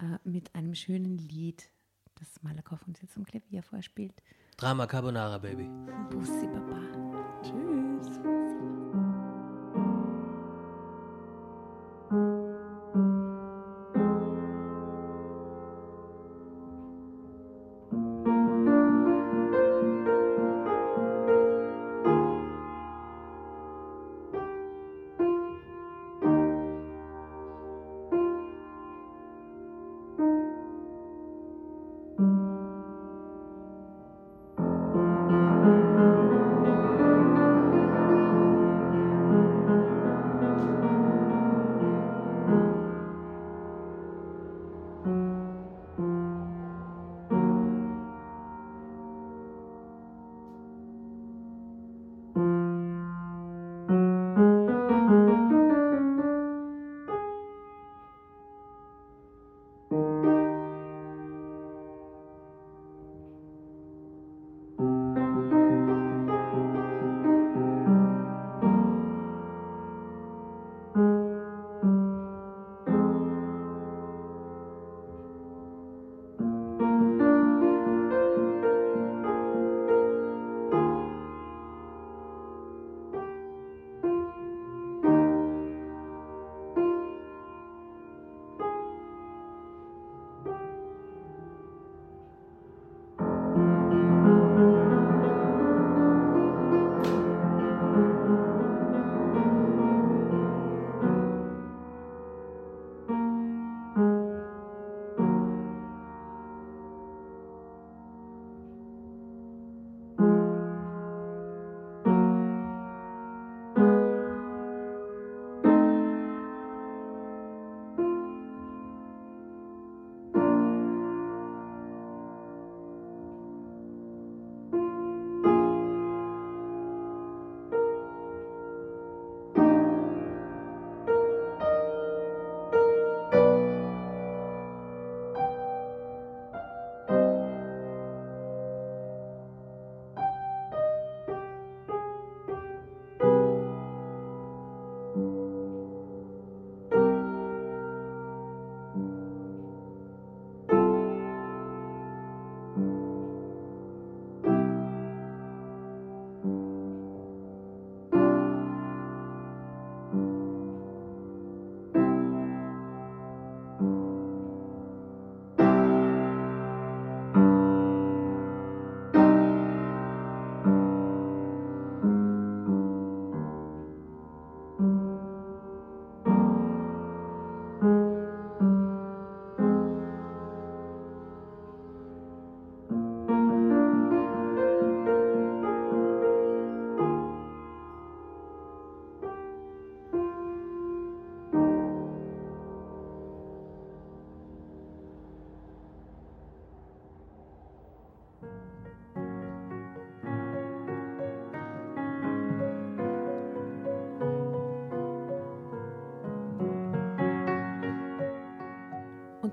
äh, mit einem schönen Lied, das Malakow uns jetzt am Klavier vorspielt. Drama Carbonara, Baby. Bussi Baba. Tschüss.